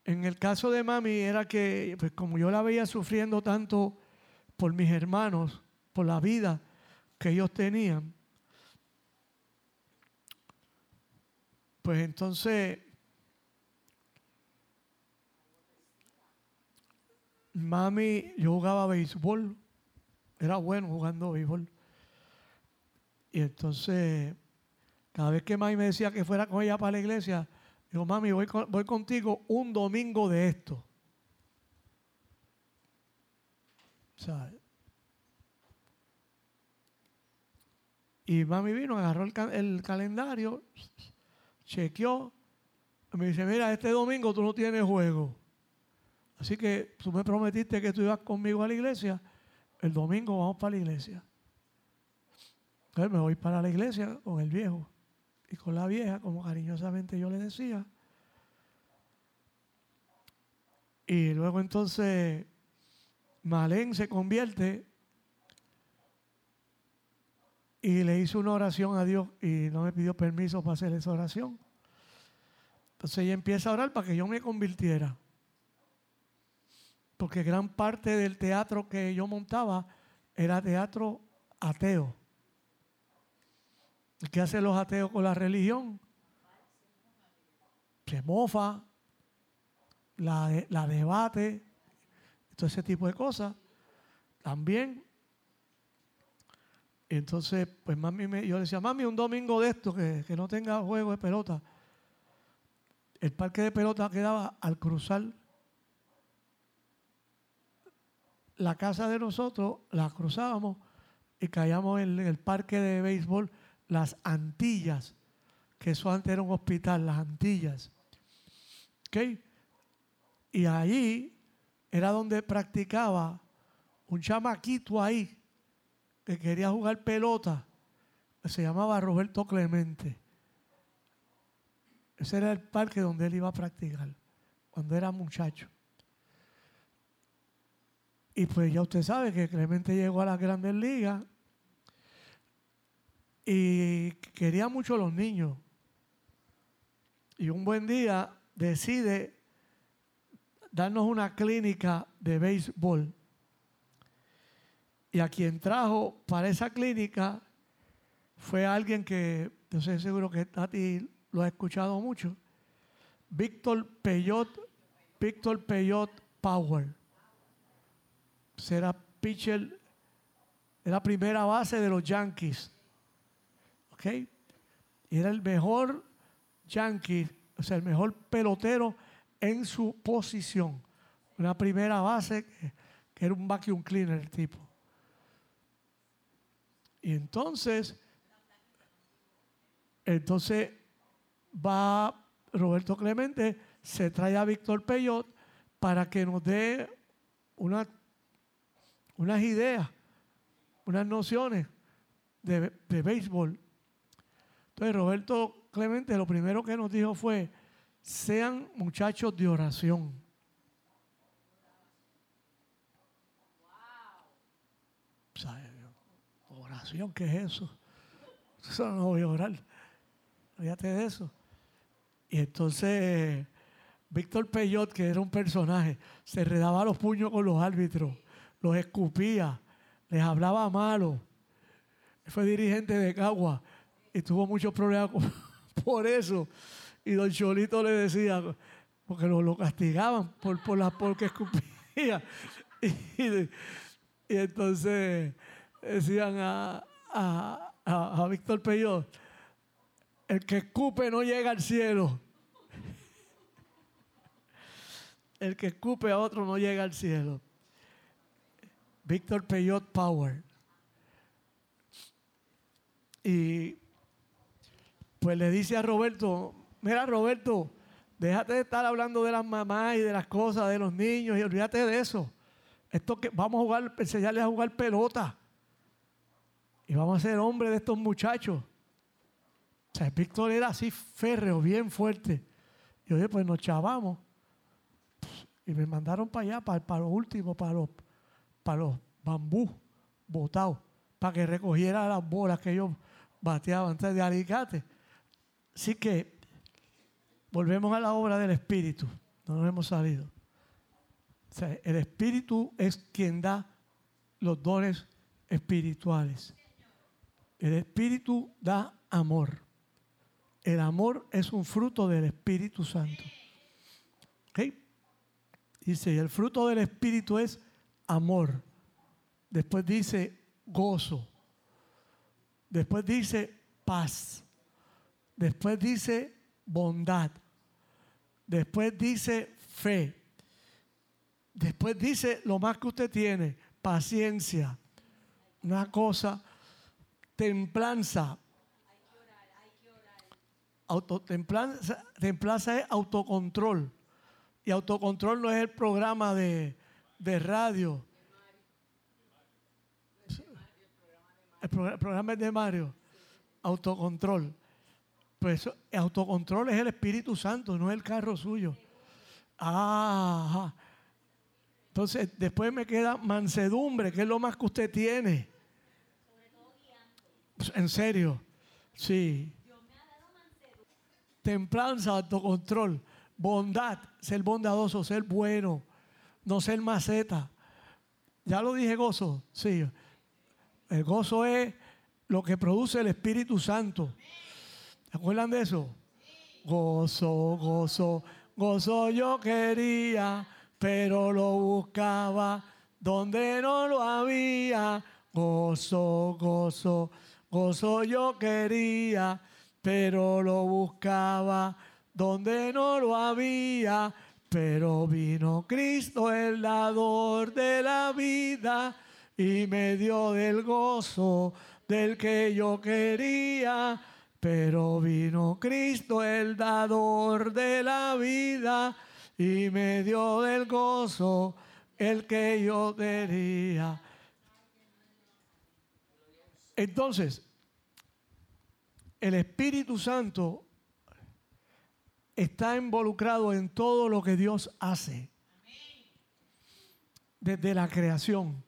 En el caso de mami era que, pues como yo la veía sufriendo tanto por mis hermanos, por la vida que ellos tenían, pues entonces mami, yo jugaba béisbol, era bueno jugando béisbol. Y entonces, cada vez que mami me decía que fuera con ella para la iglesia, Digo, mami, voy, voy contigo un domingo de esto. Y mami vino, agarró el, calendario, chequeó, me dice, mira, este domingo tú no tienes juego. Así que tú me prometiste que tú ibas conmigo a la iglesia, el domingo vamos para la iglesia. Entonces me voy para la iglesia con el viejo y con la vieja, como cariñosamente yo le decía. Y luego entonces Malén se convierte y le hizo una oración a Dios y no me pidió permiso para hacer esa oración. Entonces ella empieza a orar para que yo me convirtiera. Porque gran parte del teatro que yo montaba era teatro ateo. ¿Qué hacen los ateos con la religión? Se mofa, la, debate, todo ese tipo de cosas. También. Entonces, pues mami, me, yo decía, mami, un domingo de esto, que, que no tenga juego de pelota. El parque de pelota quedaba al cruzar la casa de nosotros, la cruzábamos y caíamos en el parque de béisbol las Antillas, que eso antes era un hospital, las Antillas. ¿Ok? Y ahí era donde practicaba un chamaquito ahí que quería jugar pelota, se llamaba Roberto Clemente. Ese era el parque donde él iba a practicar, cuando era muchacho. Y pues ya usted sabe que Clemente llegó a las grandes ligas y quería mucho a los niños. Y un buen día decide darnos una clínica de béisbol. Y a quien trajo para esa clínica fue alguien que, yo sé seguro que a ti lo ha escuchado mucho, Víctor Peyot, Víctor Peyot Power. Será pitcher de la primera base de los Yankees. ¿Ok? Era el mejor Yankee, o sea, el mejor pelotero en su posición. Una primera base que, era un vacuum cleaner el tipo. Y entonces, entonces va Roberto Clemente, se trae a Víctor Peyot para que nos dé una, unas ideas, unas nociones de, de béisbol. Entonces Roberto Clemente lo primero que nos dijo fue, sean muchachos de oración. Oración, ¿qué es eso? Eso no voy a orar. Fíjate de eso. Y entonces Víctor Peyot, que era un personaje, se redaba los puños con los árbitros, los escupía, les hablaba malo. Fue dirigente de Cagua y tuvo muchos problemas por eso. Y don Cholito le decía, porque lo, castigaban por, por la porque escupía. Y, entonces decían a, a Víctor Peyot, el que escupe no llega al cielo. El que escupe a otro no llega al cielo. Víctor Peyot Power. Y pues le dice a Roberto, mira Roberto, déjate de estar hablando de las mamás y de las cosas de los niños y olvídate de eso. Esto que vamos a jugar, enseñarles a jugar pelota. Y vamos a ser hombres de estos muchachos. O sea, Víctor era así férreo, bien fuerte. Y oye, pues nos chavamos. Y me mandaron para allá, para, para lo último, para los, para los bambú botados, para que recogiera las bolas que ellos bateaban antes de alicate. Así que volvemos a la obra del Espíritu. No nos hemos salido. O sea, el Espíritu es quien da los dones espirituales. El Espíritu da amor. El amor es un fruto del Espíritu Santo. ¿Ok? Dice, y el fruto del Espíritu es amor. Después dice gozo. Después dice paz. Después dice bondad. Después dice fe. Después dice lo más que usted tiene, paciencia. Una cosa, templanza, Autotemplanza es autocontrol. Y autocontrol no es el programa de, radio. El, programa es de Mario. Autocontrol. Pues autocontrol es el Espíritu Santo, no el carro suyo. Ah, entonces después me queda mansedumbre, que es lo más que usted tiene. En serio, sí templanza, autocontrol, bondad, ser bondadoso, ser bueno, no ser maceta. Ya lo dije gozo, sí. El gozo es lo que produce el Espíritu Santo. ¿Se acuerdan de eso? Gozo, gozo, gozo yo quería, pero lo buscaba donde no lo había. Gozo, gozo, gozo yo quería, pero lo buscaba donde no lo había. Pero vino Cristo, el dador de la vida, y me dio del gozo del que yo quería. Pero vino Cristo, el dador de la vida, y me dio del gozo el que yo quería. Entonces, el Espíritu Santo está involucrado en todo lo que Dios hace. Desde la creación,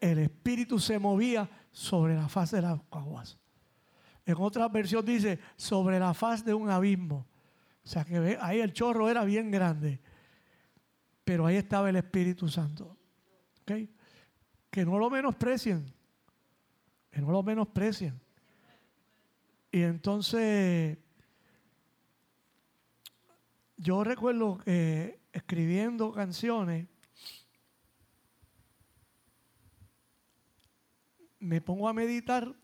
el Espíritu se movía sobre la faz de las aguas. En otra versión dice, sobre la faz de un abismo. O sea que ahí el chorro era bien grande. Pero ahí estaba el Espíritu Santo. Que no lo menosprecien. Que no lo menosprecien. Y entonces, yo recuerdo que escribiendo canciones, me pongo a meditar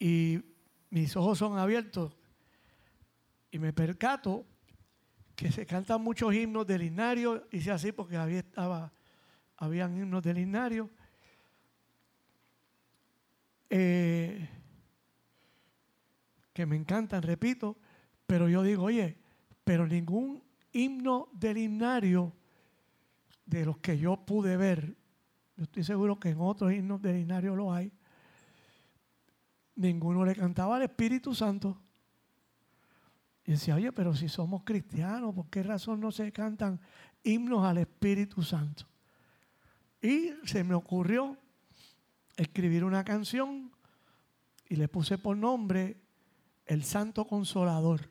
y mis ojos son abiertos y me percato que se cantan muchos himnos del Linario, hice así porque había, estaba, habían himnos del Linario. Eh, que me encantan, repito, pero yo digo, oye, pero ningún himno del himnario de los que yo pude ver, yo estoy seguro que en otros himnos del himnario lo hay, ninguno le cantaba al Espíritu Santo. Y decía, oye, pero si somos cristianos, ¿por qué razón no se cantan himnos al Espíritu Santo? Y se me ocurrió escribir una canción y le puse por nombre El Santo Consolador.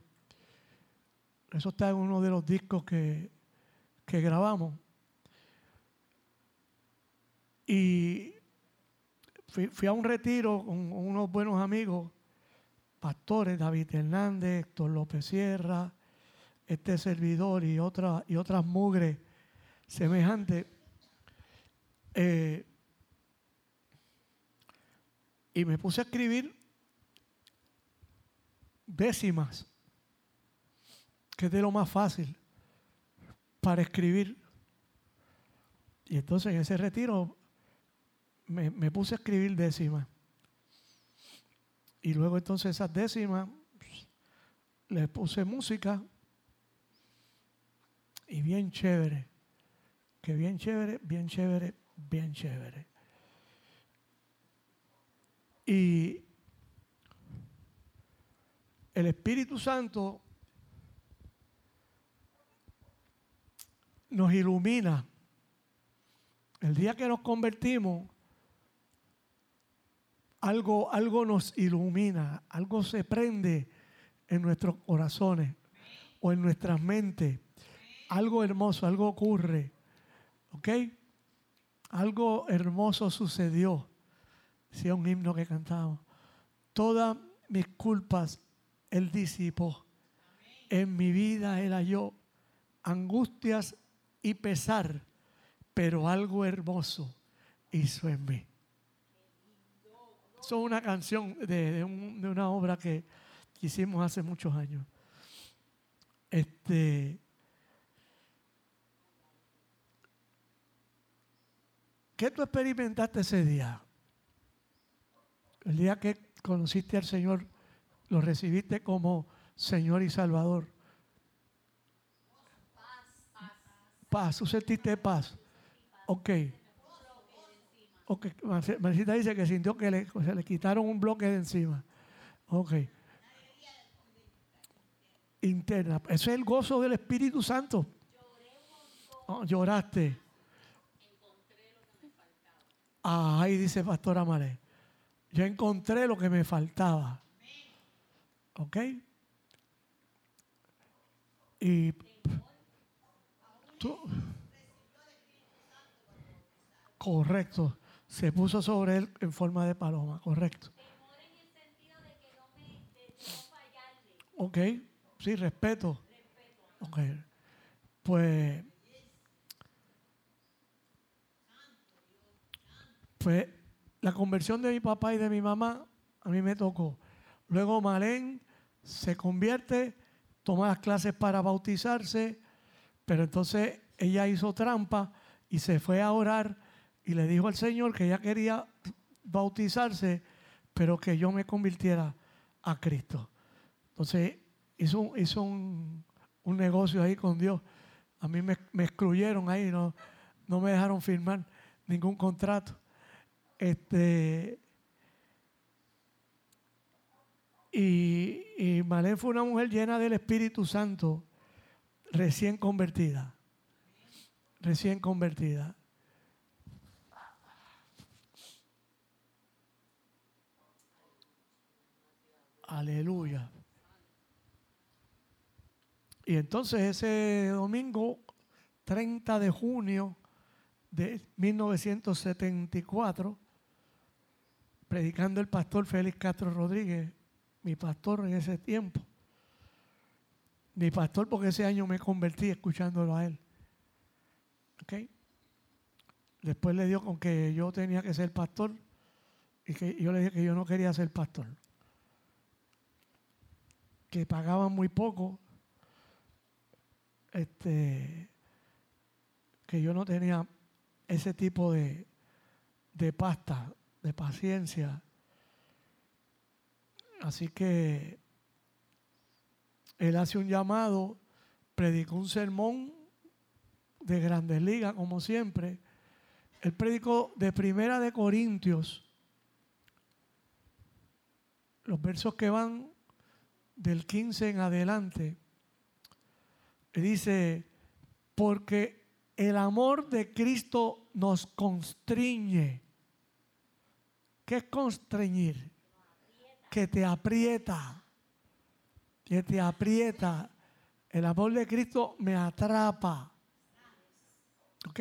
Eso está en uno de los discos que, que grabamos. Y fui, a un retiro con unos buenos amigos, pastores, David Hernández, Héctor López Sierra, este servidor y, otra, y otras mugres semejantes. Eh, y me puse a escribir décimas, que es de lo más fácil para escribir. Y entonces en ese retiro me, puse a escribir décimas. Y luego entonces esas décimas le puse música y bien chévere, que bien chévere, bien chévere, bien chévere. Y el Espíritu Santo nos ilumina. El día que nos convertimos, algo, algo nos ilumina, algo se prende en nuestros corazones o en nuestras mentes. Algo hermoso, algo ocurre. ¿Ok? Algo hermoso sucedió. Si un himno que cantamos. Todas mis culpas Él disipó. En mi vida era yo angustias y pesar, pero algo hermoso hizo en mí es una canción de, una obra que hicimos hace muchos años. Este, ¿Qué tú experimentaste ese día? El día que conociste al Señor, lo recibiste como Señor y Salvador. Paz. Paz. ¿Tú sentiste paz? Ok. Ok, Marcita dice que sintió que se le quitaron un bloque de encima. Ok. Interna. Eso es el gozo del Espíritu Santo. Oh, lloraste. Ah, ahí dice Pastora Maré. Yo encontré lo que me faltaba. ¿Ok? Y tú, correcto se puso sobre él en forma de paloma, correcto. Temor en el sentido de que no me de no fallarle. Ok, sí, respeto. Respeto. Ok. Pues, pues la conversión de mi papá y de mi mamá a mí me tocó. Luego Malén se convierte, toma las clases para bautizarse, pero entonces ella hizo trampa y se fue a orar y le dijo al Señor que ella quería bautizarse, pero que yo me convirtiera a Cristo. Entonces hizo, hizo un, negocio ahí con Dios. A mí me, excluyeron ahí, no, no me dejaron firmar ningún contrato. Este, y, y Malén fue una mujer llena del Espíritu Santo, recién convertida. Recién convertida. Aleluya. Y entonces ese domingo 30 de junio de 1974, predicando el pastor Félix Castro Rodríguez, mi pastor en ese tiempo. Mi pastor porque ese año me convertí escuchándolo a él. ¿Ok? después le dio con que yo tenía que ser pastor y que yo le dije que yo no quería ser pastor. Que pagaban muy poco. Este, que yo no tenía ese tipo de, de pasta, de paciencia. Así que él hace un llamado, predicó un sermón de grandes ligas, como siempre. Él predicó de Primera de Corintios, los versos que van del 15 en adelante. dice, porque el amor de Cristo nos constriñe. ¿Qué es constreñir? Que te aprieta. Que te aprieta. El amor de Cristo me atrapa. ¿Ok?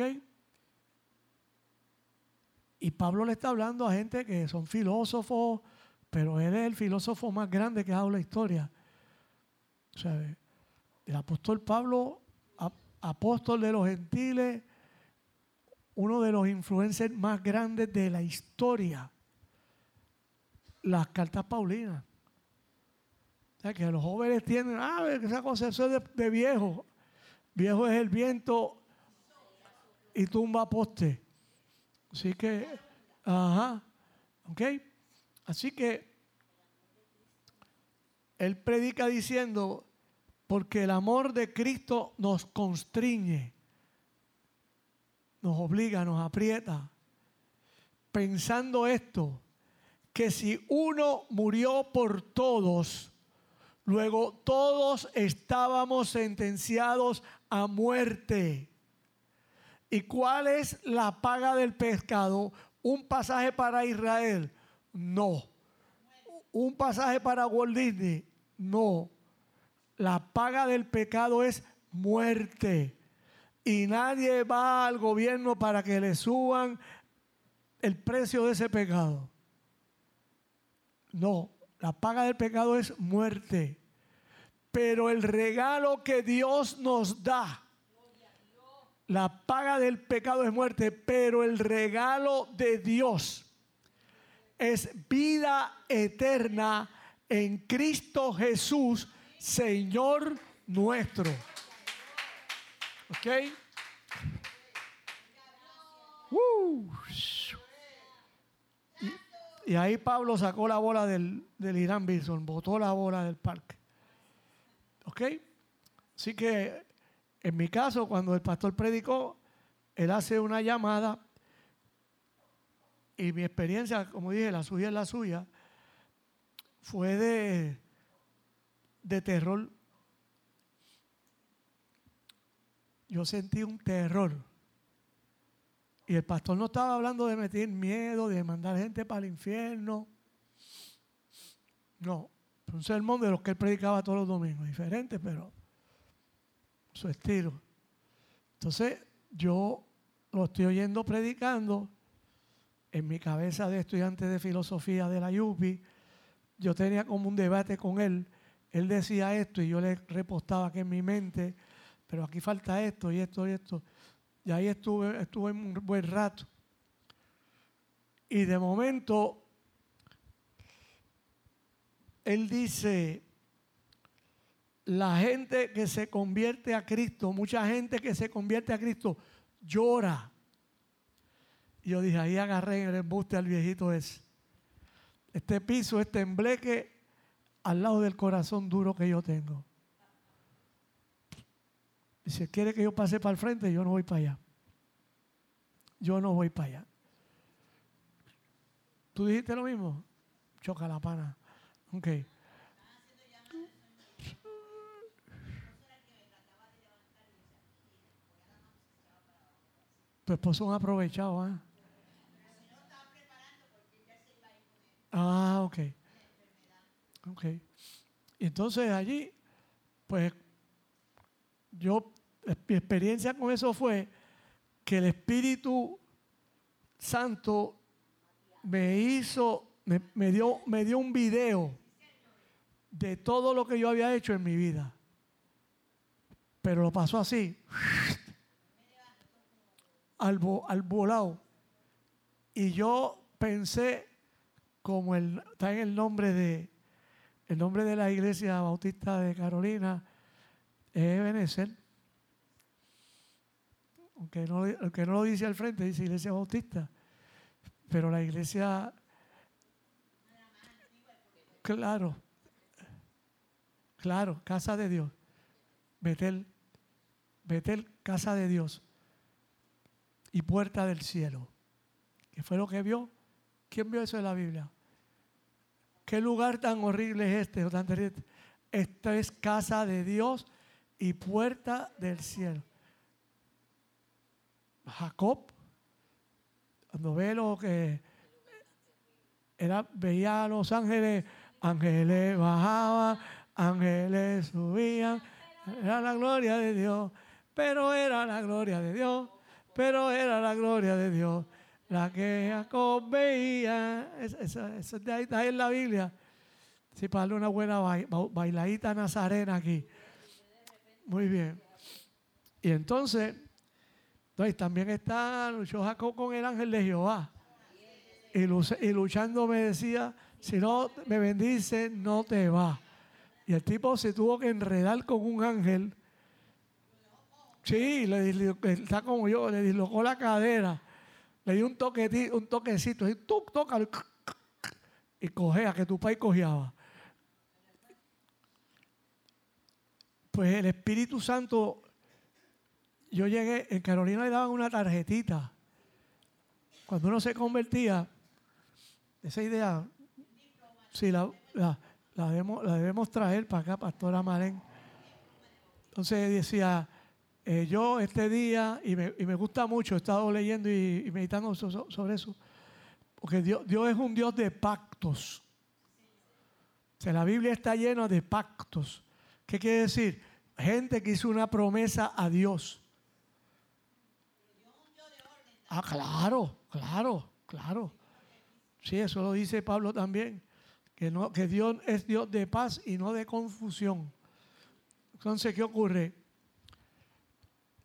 Y Pablo le está hablando a gente que son filósofos, pero él es el filósofo más grande que ha dado la historia. O sea, el apóstol Pablo, apóstol de los gentiles, uno de los influencers más grandes de la historia. Las cartas paulinas. O sea, que los jóvenes tienen, ah, esa eso es de viejo. Viejo es el viento y tumba poste. Así que, ajá, ok. Así que él predica diciendo, porque el amor de Cristo nos constriñe, nos obliga, nos aprieta, pensando esto, que si uno murió por todos, luego todos estábamos sentenciados a muerte. ¿Y cuál es la paga del pescado? ¿Un pasaje para Israel? No. ¿Un pasaje para Walt Disney? No. La paga del pecado es muerte. Y nadie va al gobierno para que le suban el precio de ese pecado. No, la paga del pecado es muerte. Pero el regalo que Dios nos da la paga del pecado es muerte, pero el regalo de Dios es vida eterna en Cristo Jesús, Señor nuestro. ¿Ok? Y, ahí Pablo sacó la bola del, del Irán Bison, botó la bola del parque. ¿Ok? Así que en mi caso, cuando el pastor predicó, él hace una llamada y mi experiencia, como dije, la suya es la suya, fue de, terror. Yo sentí un terror. Y el pastor no estaba hablando de meter miedo, de mandar gente para el infierno. No, un sermón de los que él predicaba todos los domingos, diferente, pero su estilo. Entonces, yo lo estoy oyendo predicando en mi cabeza de estudiante de filosofía de la UPI. Yo tenía como un debate con él. Él decía esto y yo le repostaba que en mi mente, pero aquí falta esto y esto y esto. Y ahí estuve, estuve un buen rato. Y de momento, él dice, la gente que se convierte a Cristo, mucha gente que se convierte a Cristo, llora. Y yo dije, ahí agarré el embuste al viejito ese. Este piso, este embleque, al lado del corazón duro que yo tengo. Y si quiere que yo pase para el frente, yo no voy para allá. Yo no voy para allá. ¿Tú dijiste lo mismo? Choca la pana. Ok. Tu esposo un aprovechado, ¿ah? Ah, ok. Ok. Entonces allí, pues, yo, mi experiencia con eso fue que el Espíritu Santo me hizo, me, me, dio, me dio un video de todo lo que yo había hecho en mi vida. Pero lo pasó así. al, al volado. Y yo pensé, como el, está en el nombre de el nombre de la iglesia bautista de Carolina, es Ebenezer. Aunque no, aunque no lo dice al frente, dice iglesia bautista. Pero la iglesia, claro, claro, casa de Dios. Betel, Betel, casa de Dios. Y puerta del cielo. ¿Qué fue lo que vio? ¿Quién vio eso en la Biblia? ¿Qué lugar tan horrible es este o tan terrible? Esta es casa de Dios y puerta del cielo. Jacob, cuando ve lo que era, veía a los ángeles, ángeles bajaban, ángeles subían, era la gloria de Dios, pero era la gloria de Dios, pero era la gloria de Dios, la que Jacob veía, eso, está ahí en la Biblia. Sí, para darle una buena bailadita nazarena aquí. Muy bien. Y entonces, también está, luchó Jacob con el ángel de Jehová. Y, luchando me decía, si no me bendice, no te va. Y el tipo se tuvo que enredar con un ángel. Sí, le, está como yo, le dislocó la cadera. Le di un, toquecito, un toquecito, y tú y cogea, que tu país cojeaba. Pues el Espíritu Santo, yo llegué, en Carolina le daban una tarjetita. Cuando uno se convertía, esa idea, sí, la, debemos, traer para acá, Pastora Marén. Entonces decía, eh, yo este día, y me, gusta mucho, he estado leyendo y, meditando sobre eso, porque Dios, Dios, es un Dios de pactos. La Biblia está llena de pactos. ¿Qué quiere decir? gente que hizo una promesa a Dios. Ah, claro, claro, claro. Sí, eso lo dice Pablo también. Que, no, que Dios es Dios de paz y no de confusión. Entonces, ¿qué ocurre?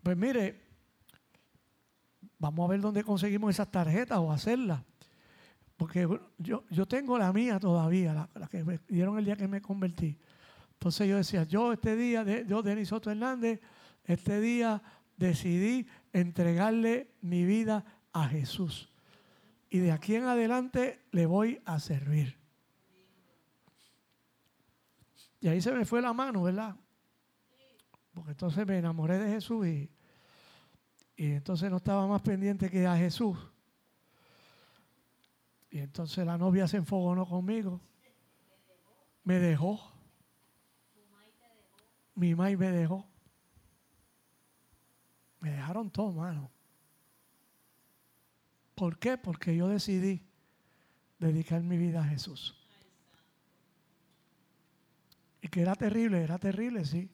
Pues mire, vamos a ver dónde conseguimos esas tarjetas o hacerlas. Porque yo, yo tengo la mía todavía, la, la que me dieron el día que me convertí. Entonces yo decía, yo este día, yo Denis Soto Hernández, este día decidí entregarle mi vida a Jesús. Y de aquí en adelante le voy a servir. Y ahí se me fue la mano, ¿verdad? Porque entonces me enamoré de Jesús y, y entonces no estaba más pendiente que a Jesús. Y entonces la novia se enfogonó conmigo. Me dejó mi mamá me dejó. Me dejaron todo, mano. ¿Por qué? Porque yo decidí dedicar mi vida a Jesús. Y que era terrible, era terrible, sí.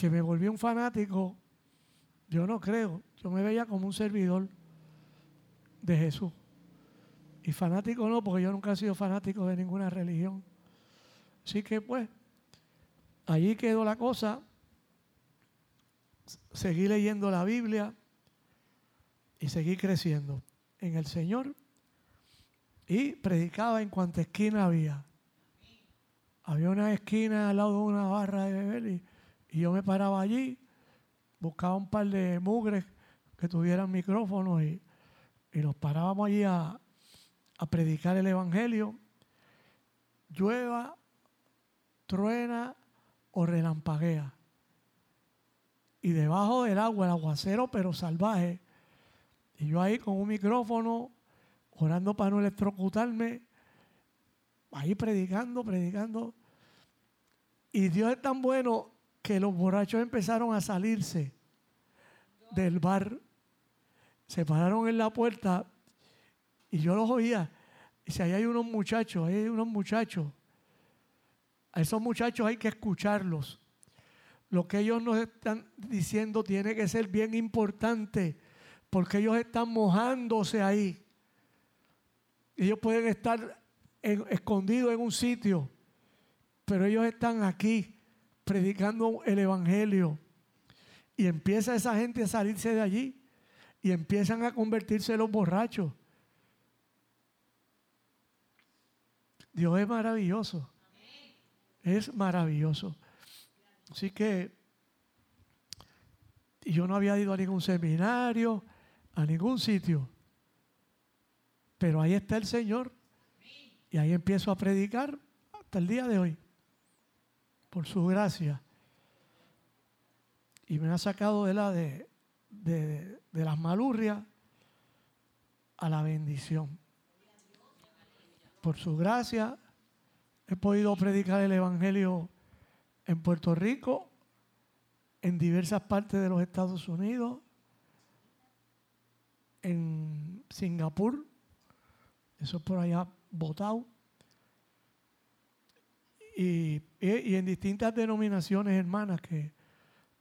Que me volví un fanático, yo no creo. Yo me veía como un servidor de Jesús. Y fanático no, porque yo nunca he sido fanático de ninguna religión. Así que pues, allí quedó la cosa. Seguí leyendo la Biblia y seguí creciendo en el Señor. Y predicaba en cuanta esquina había. Había una esquina al lado de una barra de beber y, yo me paraba allí, buscaba un par de mugres que tuvieran micrófonos y, y nos parábamos allí a, a predicar el Evangelio. Llueva truena o relampaguea. Y debajo del agua, el aguacero, pero salvaje. Y yo ahí con un micrófono, orando para no electrocutarme, ahí predicando, predicando. Y Dios es tan bueno que los borrachos empezaron a salirse del bar. Se pararon en la puerta y yo los oía. Y si ahí hay unos muchachos, ahí hay unos muchachos a esos muchachos hay que escucharlos. Lo que ellos nos están diciendo tiene que ser bien importante porque ellos están mojándose ahí. Ellos pueden estar escondidos en un sitio, pero ellos están aquí predicando el Evangelio. Y empieza esa gente a salirse de allí y empiezan a convertirse en los borrachos. Dios es maravilloso. Es maravilloso. Así que yo no había ido a ningún seminario, a ningún sitio. Pero ahí está el Señor. Y ahí empiezo a predicar hasta el día de hoy. Por su gracia. Y me ha sacado de la de, de, las malurrias a la bendición. Por su gracia he podido predicar el Evangelio en Puerto Rico, en diversas partes de los Estados Unidos, en Singapur, eso es por allá votado, y, en distintas denominaciones hermanas que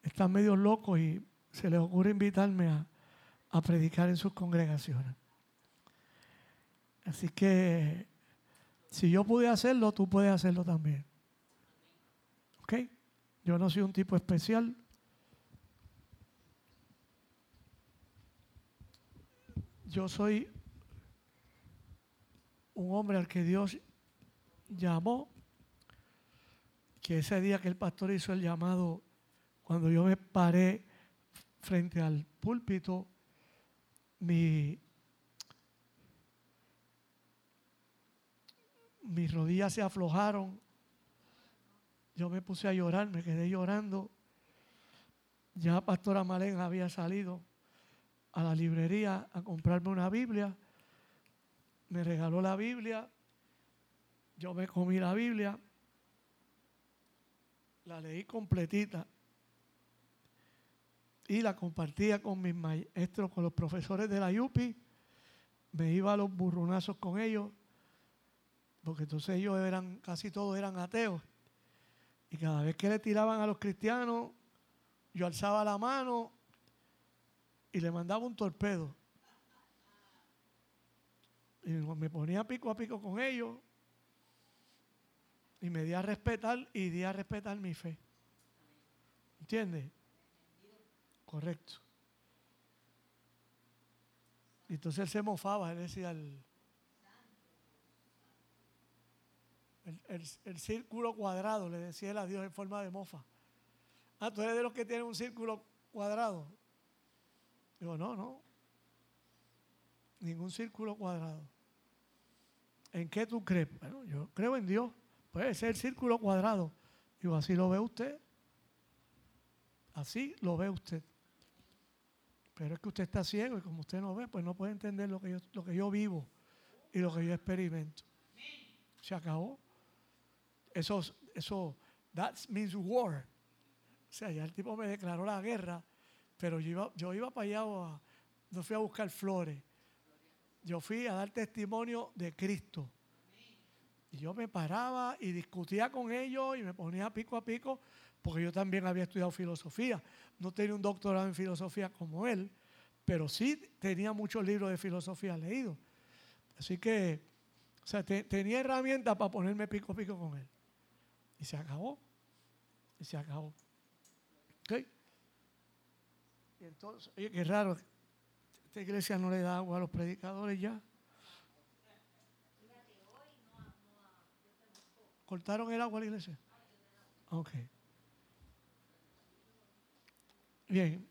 están medio locos y se les ocurre invitarme a predicar en sus congregaciones. Así que si yo pude hacerlo, tú puedes hacerlo también. ¿Ok? Yo no soy un tipo especial. Yo soy un hombre al que Dios llamó, que ese día que el pastor hizo el llamado, cuando yo me paré frente al púlpito, mi, mis rodillas se aflojaron. Yo me puse a llorar, me quedé llorando. Ya Pastora Malén había salido a la librería a comprarme una Biblia. Me regaló la Biblia. Yo me comí la Biblia. La leí completita. Y la compartía con mis maestros, con los profesores de la YUPI. Me iba a los burronazos con ellos porque entonces ellos eran, casi todos eran ateos. Y cada vez que le tiraban a los cristianos, yo alzaba la mano y le mandaba un torpedo. Y me ponía pico a pico con ellos. Y me di a respetar y di a respetar mi fe. ¿Entiendes? Correcto. Y entonces él se mofaba, él decía, el, El, círculo cuadrado, le decía él a Dios en forma de mofa. Ah, tú eres de los que tienen un círculo cuadrado. Digo, no, no. Ningún círculo cuadrado. ¿En qué tú crees? Bueno, yo creo en Dios. Puede ser círculo cuadrado. Digo, así lo ve usted. Así lo ve usted. Pero es que usted está ciego y como usted no ve, pues no puede entender lo que yo, lo que yo vivo y lo que yo experimento. Se acabó. Eso, eso, that means war. O sea, ya el tipo me declaró la guerra, pero yo iba, yo iba para allá, no fui a buscar flores. Yo fui a dar testimonio de Cristo. Y yo me paraba y discutía con ellos y me ponía pico a pico, porque yo también había estudiado filosofía. No tenía un doctorado en filosofía como él, pero sí tenía muchos libros de filosofía leídos. Así que, o sea, tenía herramientas para ponerme pico a pico con él. Y se acabó. Y se acabó. ¿Ok? Y entonces, oye, qué raro. Esta iglesia no le da agua a los predicadores ya. ¿Cortaron el agua a la iglesia? Ok. Bien.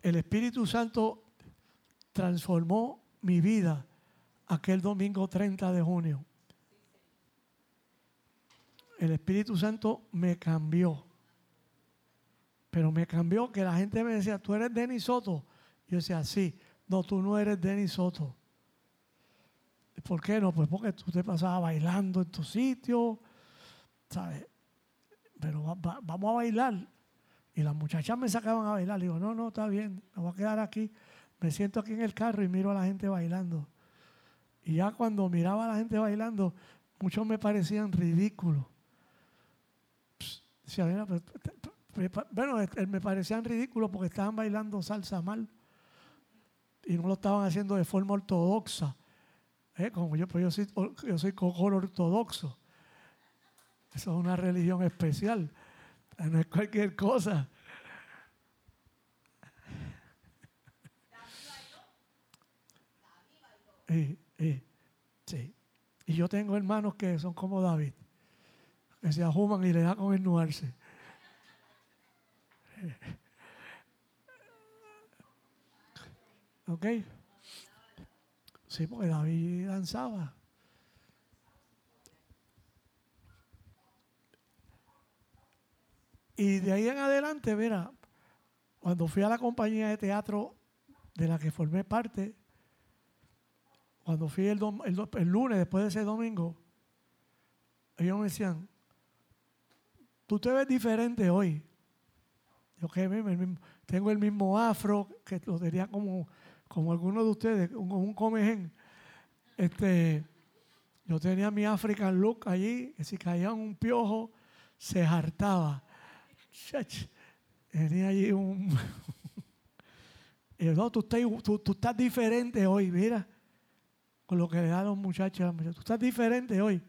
El Espíritu Santo transformó mi vida aquel domingo 30 de junio. El Espíritu Santo me cambió. Pero me cambió que la gente me decía, tú eres Denis Soto. Yo decía, sí, no, tú no eres Denis Soto. ¿Por qué no? Pues porque tú te pasabas bailando en tu sitio, ¿sabes? Pero vamos a bailar. Y las muchachas me sacaban a bailar. Le digo, no, no, está bien, me voy a quedar aquí me siento aquí en el carro y miro a la gente bailando. Y ya cuando miraba a la gente bailando, muchos me parecían ridículos. bueno, me parecían ridículos porque estaban bailando salsa mal y no lo estaban haciendo de forma ortodoxa. ¿eh? como yo, pues yo soy, yo soy ortodoxo. Eso es una religión especial. No es cualquier cosa. Y, y, sí. y yo tengo hermanos que son como David, que se ajuman y le da con ennuarse. ¿Ok? Sí, porque David danzaba. Y de ahí en adelante, mira, cuando fui a la compañía de teatro de la que formé parte, cuando fui el, el, lunes después de ese domingo, ellos me decían, tú te ves diferente hoy. Yo que tengo el mismo afro, que lo tenía como, como algunos de ustedes, un, un comején. Este, yo tenía mi African look allí, que si caía un piojo, se hartaba. Tenía allí un... y no, tú estás, tú, estás diferente hoy, mira, con lo que le da a los muchachos. Tú estás diferente hoy.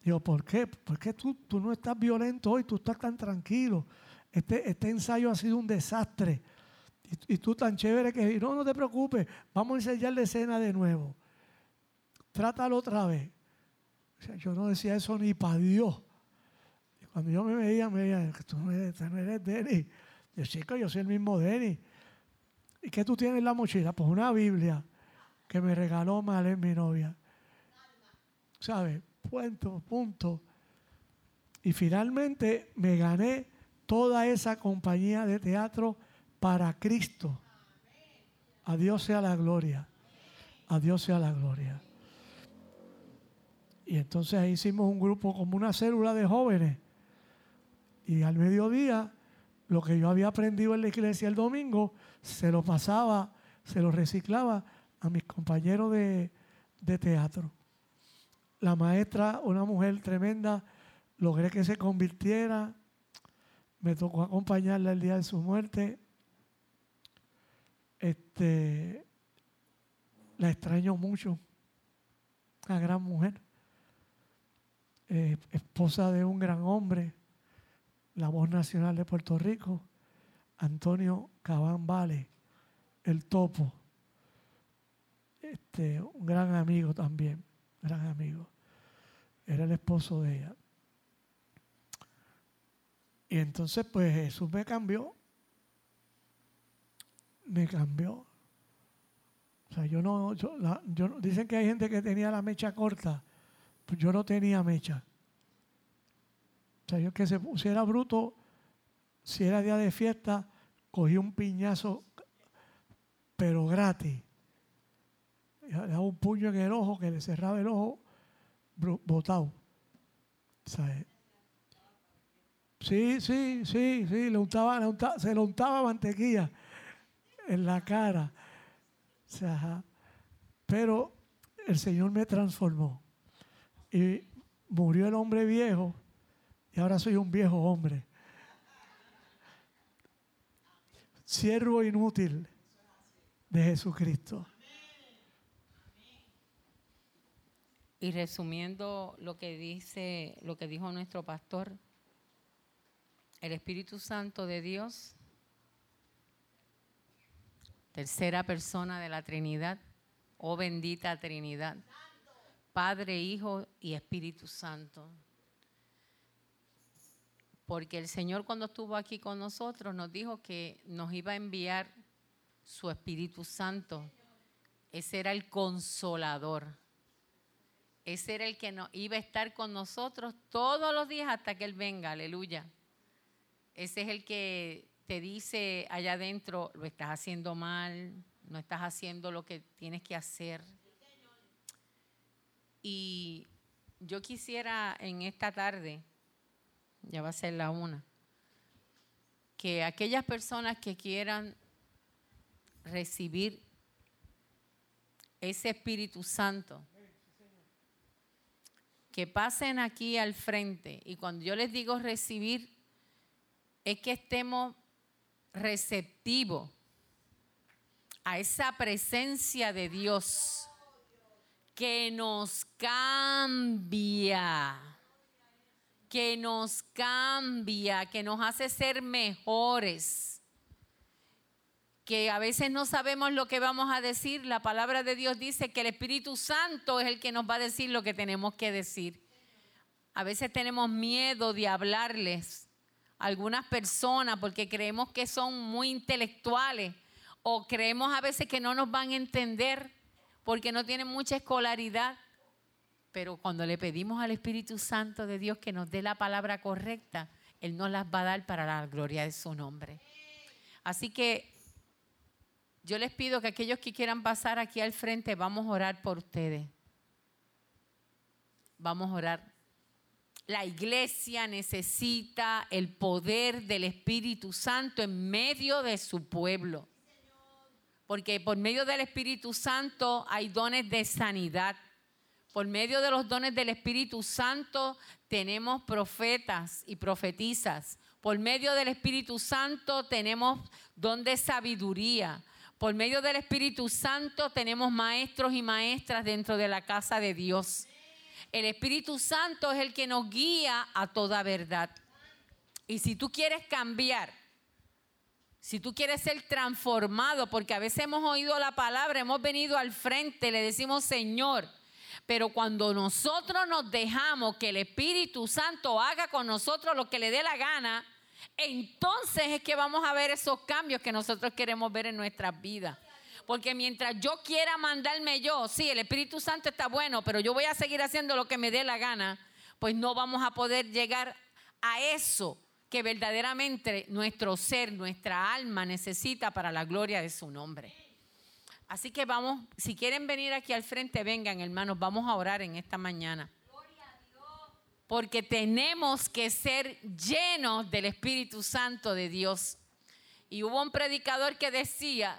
Digo, ¿por qué? Porque tú, tú no estás violento hoy, tú estás tan tranquilo. Este, este ensayo ha sido un desastre. Y, tú tan chévere que no, no te preocupes, vamos a ensayar la escena de nuevo. Trátalo otra vez. yo no decía eso ni para Dios. Cuando yo me veía, me veía, tú no eres, tú no eres Denny. Yo, chico, yo soy el mismo Denny. ¿Y qué tú tienes en la mochila? Pues una Biblia que me regaló Malé, mi novia. ¿Sabes? Punto, punto. Y finalmente me gané toda esa compañía de teatro para Cristo. A Dios sea la gloria. A Dios sea la gloria. Y entonces ahí hicimos un grupo como una célula de jóvenes y al mediodía, lo que yo había aprendido en la iglesia el domingo, se lo pasaba, se lo reciclaba a mis compañeros de, teatro. La maestra, una mujer tremenda, logré que se convirtiera. Me tocó acompañarla el día de su muerte. Este, la extraño mucho. Una gran mujer. Eh, esposa de un gran hombre la voz nacional de Puerto Rico, Antonio Cabán Vale, el topo, este, un gran amigo también, gran amigo. Era el esposo de ella. Y entonces, pues Jesús me cambió. Me cambió. O sea, yo no, yo, dicen que hay gente que tenía la mecha corta, pues yo no tenía mecha. O sea, yo que se pusiera bruto, si era día de fiesta, cogía un piñazo, pero gratis. Le daba un puño en el ojo que le cerraba el ojo botado. Sí, sí, sí, sí, le untaba, se le untaba mantequilla en la cara. Pero el Señor me transformó. Y murió el hombre viejo y ahora soy un viejo hombre. Siervo inútil de Jesucristo. Y resumiendo lo que dice, lo que dijo nuestro pastor, el Espíritu Santo de Dios, tercera persona de la Trinidad, oh bendita Trinidad, Padre, Hijo y Espíritu Santo porque el Señor cuando estuvo aquí con nosotros nos dijo que nos iba a enviar su Espíritu Santo. Ese era el consolador. Ese era el que nos iba a estar con nosotros todos los días hasta que Él venga, aleluya. Ese es el que te dice allá adentro, lo estás haciendo mal, no estás haciendo lo que tienes que hacer. Y yo quisiera en esta tarde ya va a ser la una, que aquellas personas que quieran recibir ese Espíritu Santo, que pasen aquí al frente. Y cuando yo les digo recibir, es que estemos receptivos a esa presencia de Dios que nos cambia, que nos cambia, que nos hace ser mejores, que a veces no sabemos lo que vamos a decir. La palabra de Dios dice que el Espíritu Santo es el que nos va a decir lo que tenemos que decir. A veces tenemos miedo de hablarles algunas personas porque creemos que son muy intelectuales o creemos a veces que no nos van a entender porque no tienen mucha escolaridad. Pero cuando le pedimos al Espíritu Santo de Dios que nos dé la palabra correcta, Él nos las va a dar para la gloria de su nombre. Así que yo les pido que aquellos que quieran pasar aquí al frente, vamos a orar por ustedes. Vamos a orar. La iglesia necesita el poder del Espíritu Santo en medio de su pueblo porque por medio del Espíritu Santo hay dones de sanidad. Por medio de los dones del Espíritu Santo tenemos profetas y profetizas. Por medio del Espíritu Santo tenemos don de sabiduría. Por medio del Espíritu Santo tenemos maestros y maestras dentro de la casa de Dios. El Espíritu Santo es el que nos guía a toda verdad. Y si tú quieres cambiar, si tú quieres ser transformado, porque a veces hemos oído la palabra, hemos venido al frente, le decimos Señor, pero cuando nosotros nos dejamos que el Espíritu Santo haga con nosotros lo que le dé la gana, entonces es que vamos a ver esos cambios que nosotros queremos ver en nuestras vidas. Porque mientras yo quiera mandarme yo, sí, el Espíritu Santo está bueno, pero yo voy a seguir haciendo lo que me dé la gana, pues no vamos a poder llegar a eso que verdaderamente nuestro ser, nuestra alma necesita para la gloria de su nombre. Así que vamos, si quieren venir aquí al frente, vengan hermanos, vamos a orar en esta mañana. Porque tenemos que ser llenos del Espíritu Santo de Dios. Y hubo un predicador que decía,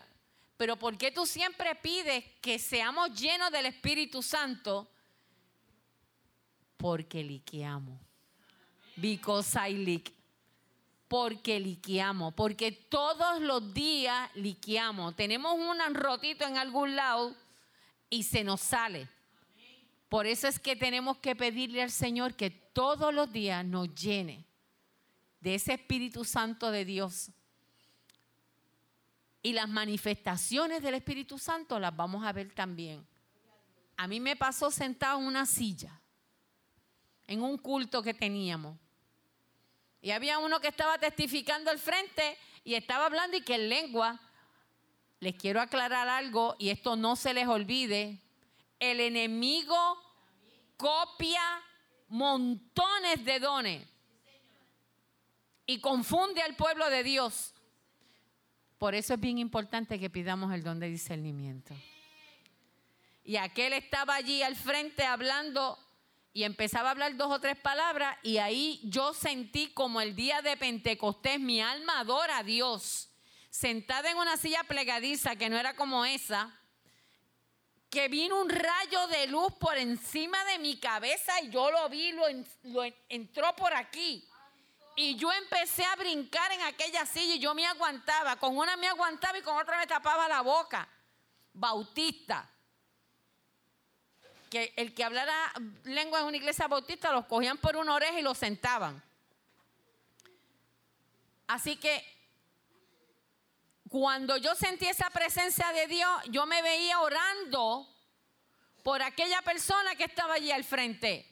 pero ¿por qué tú siempre pides que seamos llenos del Espíritu Santo? Porque liqueamos. Because I porque liqueamos, porque todos los días liqueamos. Tenemos un rotito en algún lado y se nos sale. Por eso es que tenemos que pedirle al Señor que todos los días nos llene de ese Espíritu Santo de Dios. Y las manifestaciones del Espíritu Santo las vamos a ver también. A mí me pasó sentado en una silla, en un culto que teníamos. Y había uno que estaba testificando al frente y estaba hablando y que en lengua, les quiero aclarar algo y esto no se les olvide, el enemigo copia montones de dones y confunde al pueblo de Dios. Por eso es bien importante que pidamos el don de discernimiento. Y aquel estaba allí al frente hablando y empezaba a hablar dos o tres palabras y ahí yo sentí como el día de Pentecostés, mi alma adora a Dios, sentada en una silla plegadiza que no era como esa, que vino un rayo de luz por encima de mi cabeza y yo lo vi, lo, lo entró por aquí. Y yo empecé a brincar en aquella silla y yo me aguantaba. Con una me aguantaba y con otra me tapaba la boca. Bautista que el que hablara lengua en una iglesia bautista los cogían por una oreja y los sentaban. Así que cuando yo sentí esa presencia de Dios, yo me veía orando por aquella persona que estaba allí al frente.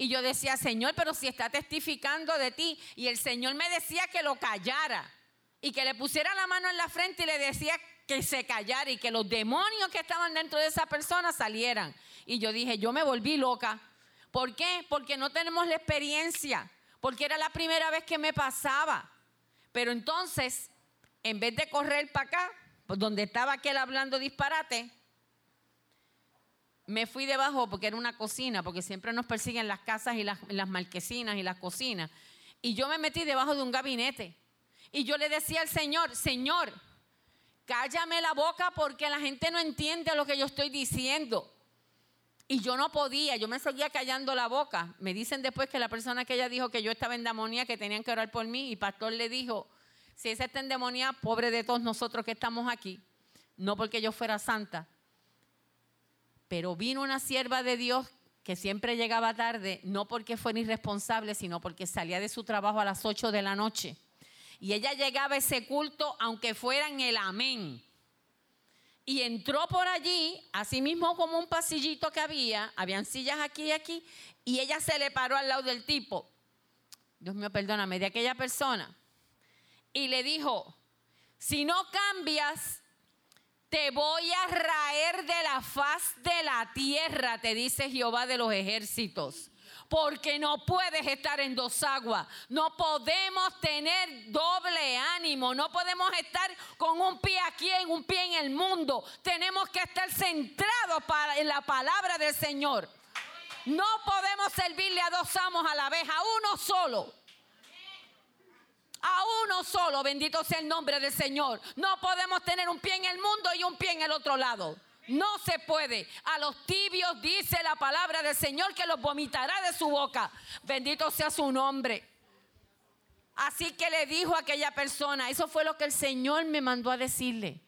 Y yo decía, Señor, pero si está testificando de ti. Y el Señor me decía que lo callara y que le pusiera la mano en la frente y le decía que se callara y que los demonios que estaban dentro de esa persona salieran. Y yo dije, yo me volví loca. ¿Por qué? Porque no tenemos la experiencia, porque era la primera vez que me pasaba. Pero entonces, en vez de correr para acá, pues donde estaba aquel hablando disparate, me fui debajo porque era una cocina, porque siempre nos persiguen las casas y las, las marquesinas y las cocinas. Y yo me metí debajo de un gabinete. Y yo le decía al Señor, Señor, cállame la boca porque la gente no entiende lo que yo estoy diciendo. Y yo no podía, yo me seguía callando la boca. Me dicen después que la persona que ella dijo que yo estaba en demonía, que tenían que orar por mí, y pastor le dijo, si esa está en demonía, pobre de todos nosotros que estamos aquí, no porque yo fuera santa. Pero vino una sierva de Dios que siempre llegaba tarde, no porque fuera irresponsable, sino porque salía de su trabajo a las 8 de la noche. Y ella llegaba a ese culto aunque fuera en el amén. Y entró por allí, así mismo como un pasillito que había, habían sillas aquí y aquí, y ella se le paró al lado del tipo, Dios mío, perdóname, de aquella persona, y le dijo, si no cambias, te voy a raer de la faz de la tierra, te dice Jehová de los ejércitos. Porque no puedes estar en dos aguas. No podemos tener doble ánimo. No podemos estar con un pie aquí y un pie en el mundo. Tenemos que estar centrados en la palabra del Señor. No podemos servirle a dos amos a la vez, a uno solo. A uno solo, bendito sea el nombre del Señor. No podemos tener un pie en el mundo y un pie en el otro lado. No se puede. A los tibios dice la palabra del Señor que los vomitará de su boca. Bendito sea su nombre. Así que le dijo a aquella persona, eso fue lo que el Señor me mandó a decirle.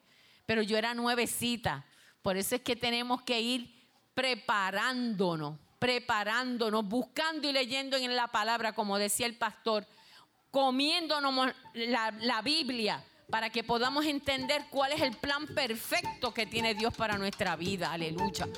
Pero yo era nuevecita. Por eso es que tenemos que ir preparándonos, preparándonos, buscando y leyendo en la palabra, como decía el pastor comiéndonos la, la Biblia para que podamos entender cuál es el plan perfecto que tiene Dios para nuestra vida. Aleluya.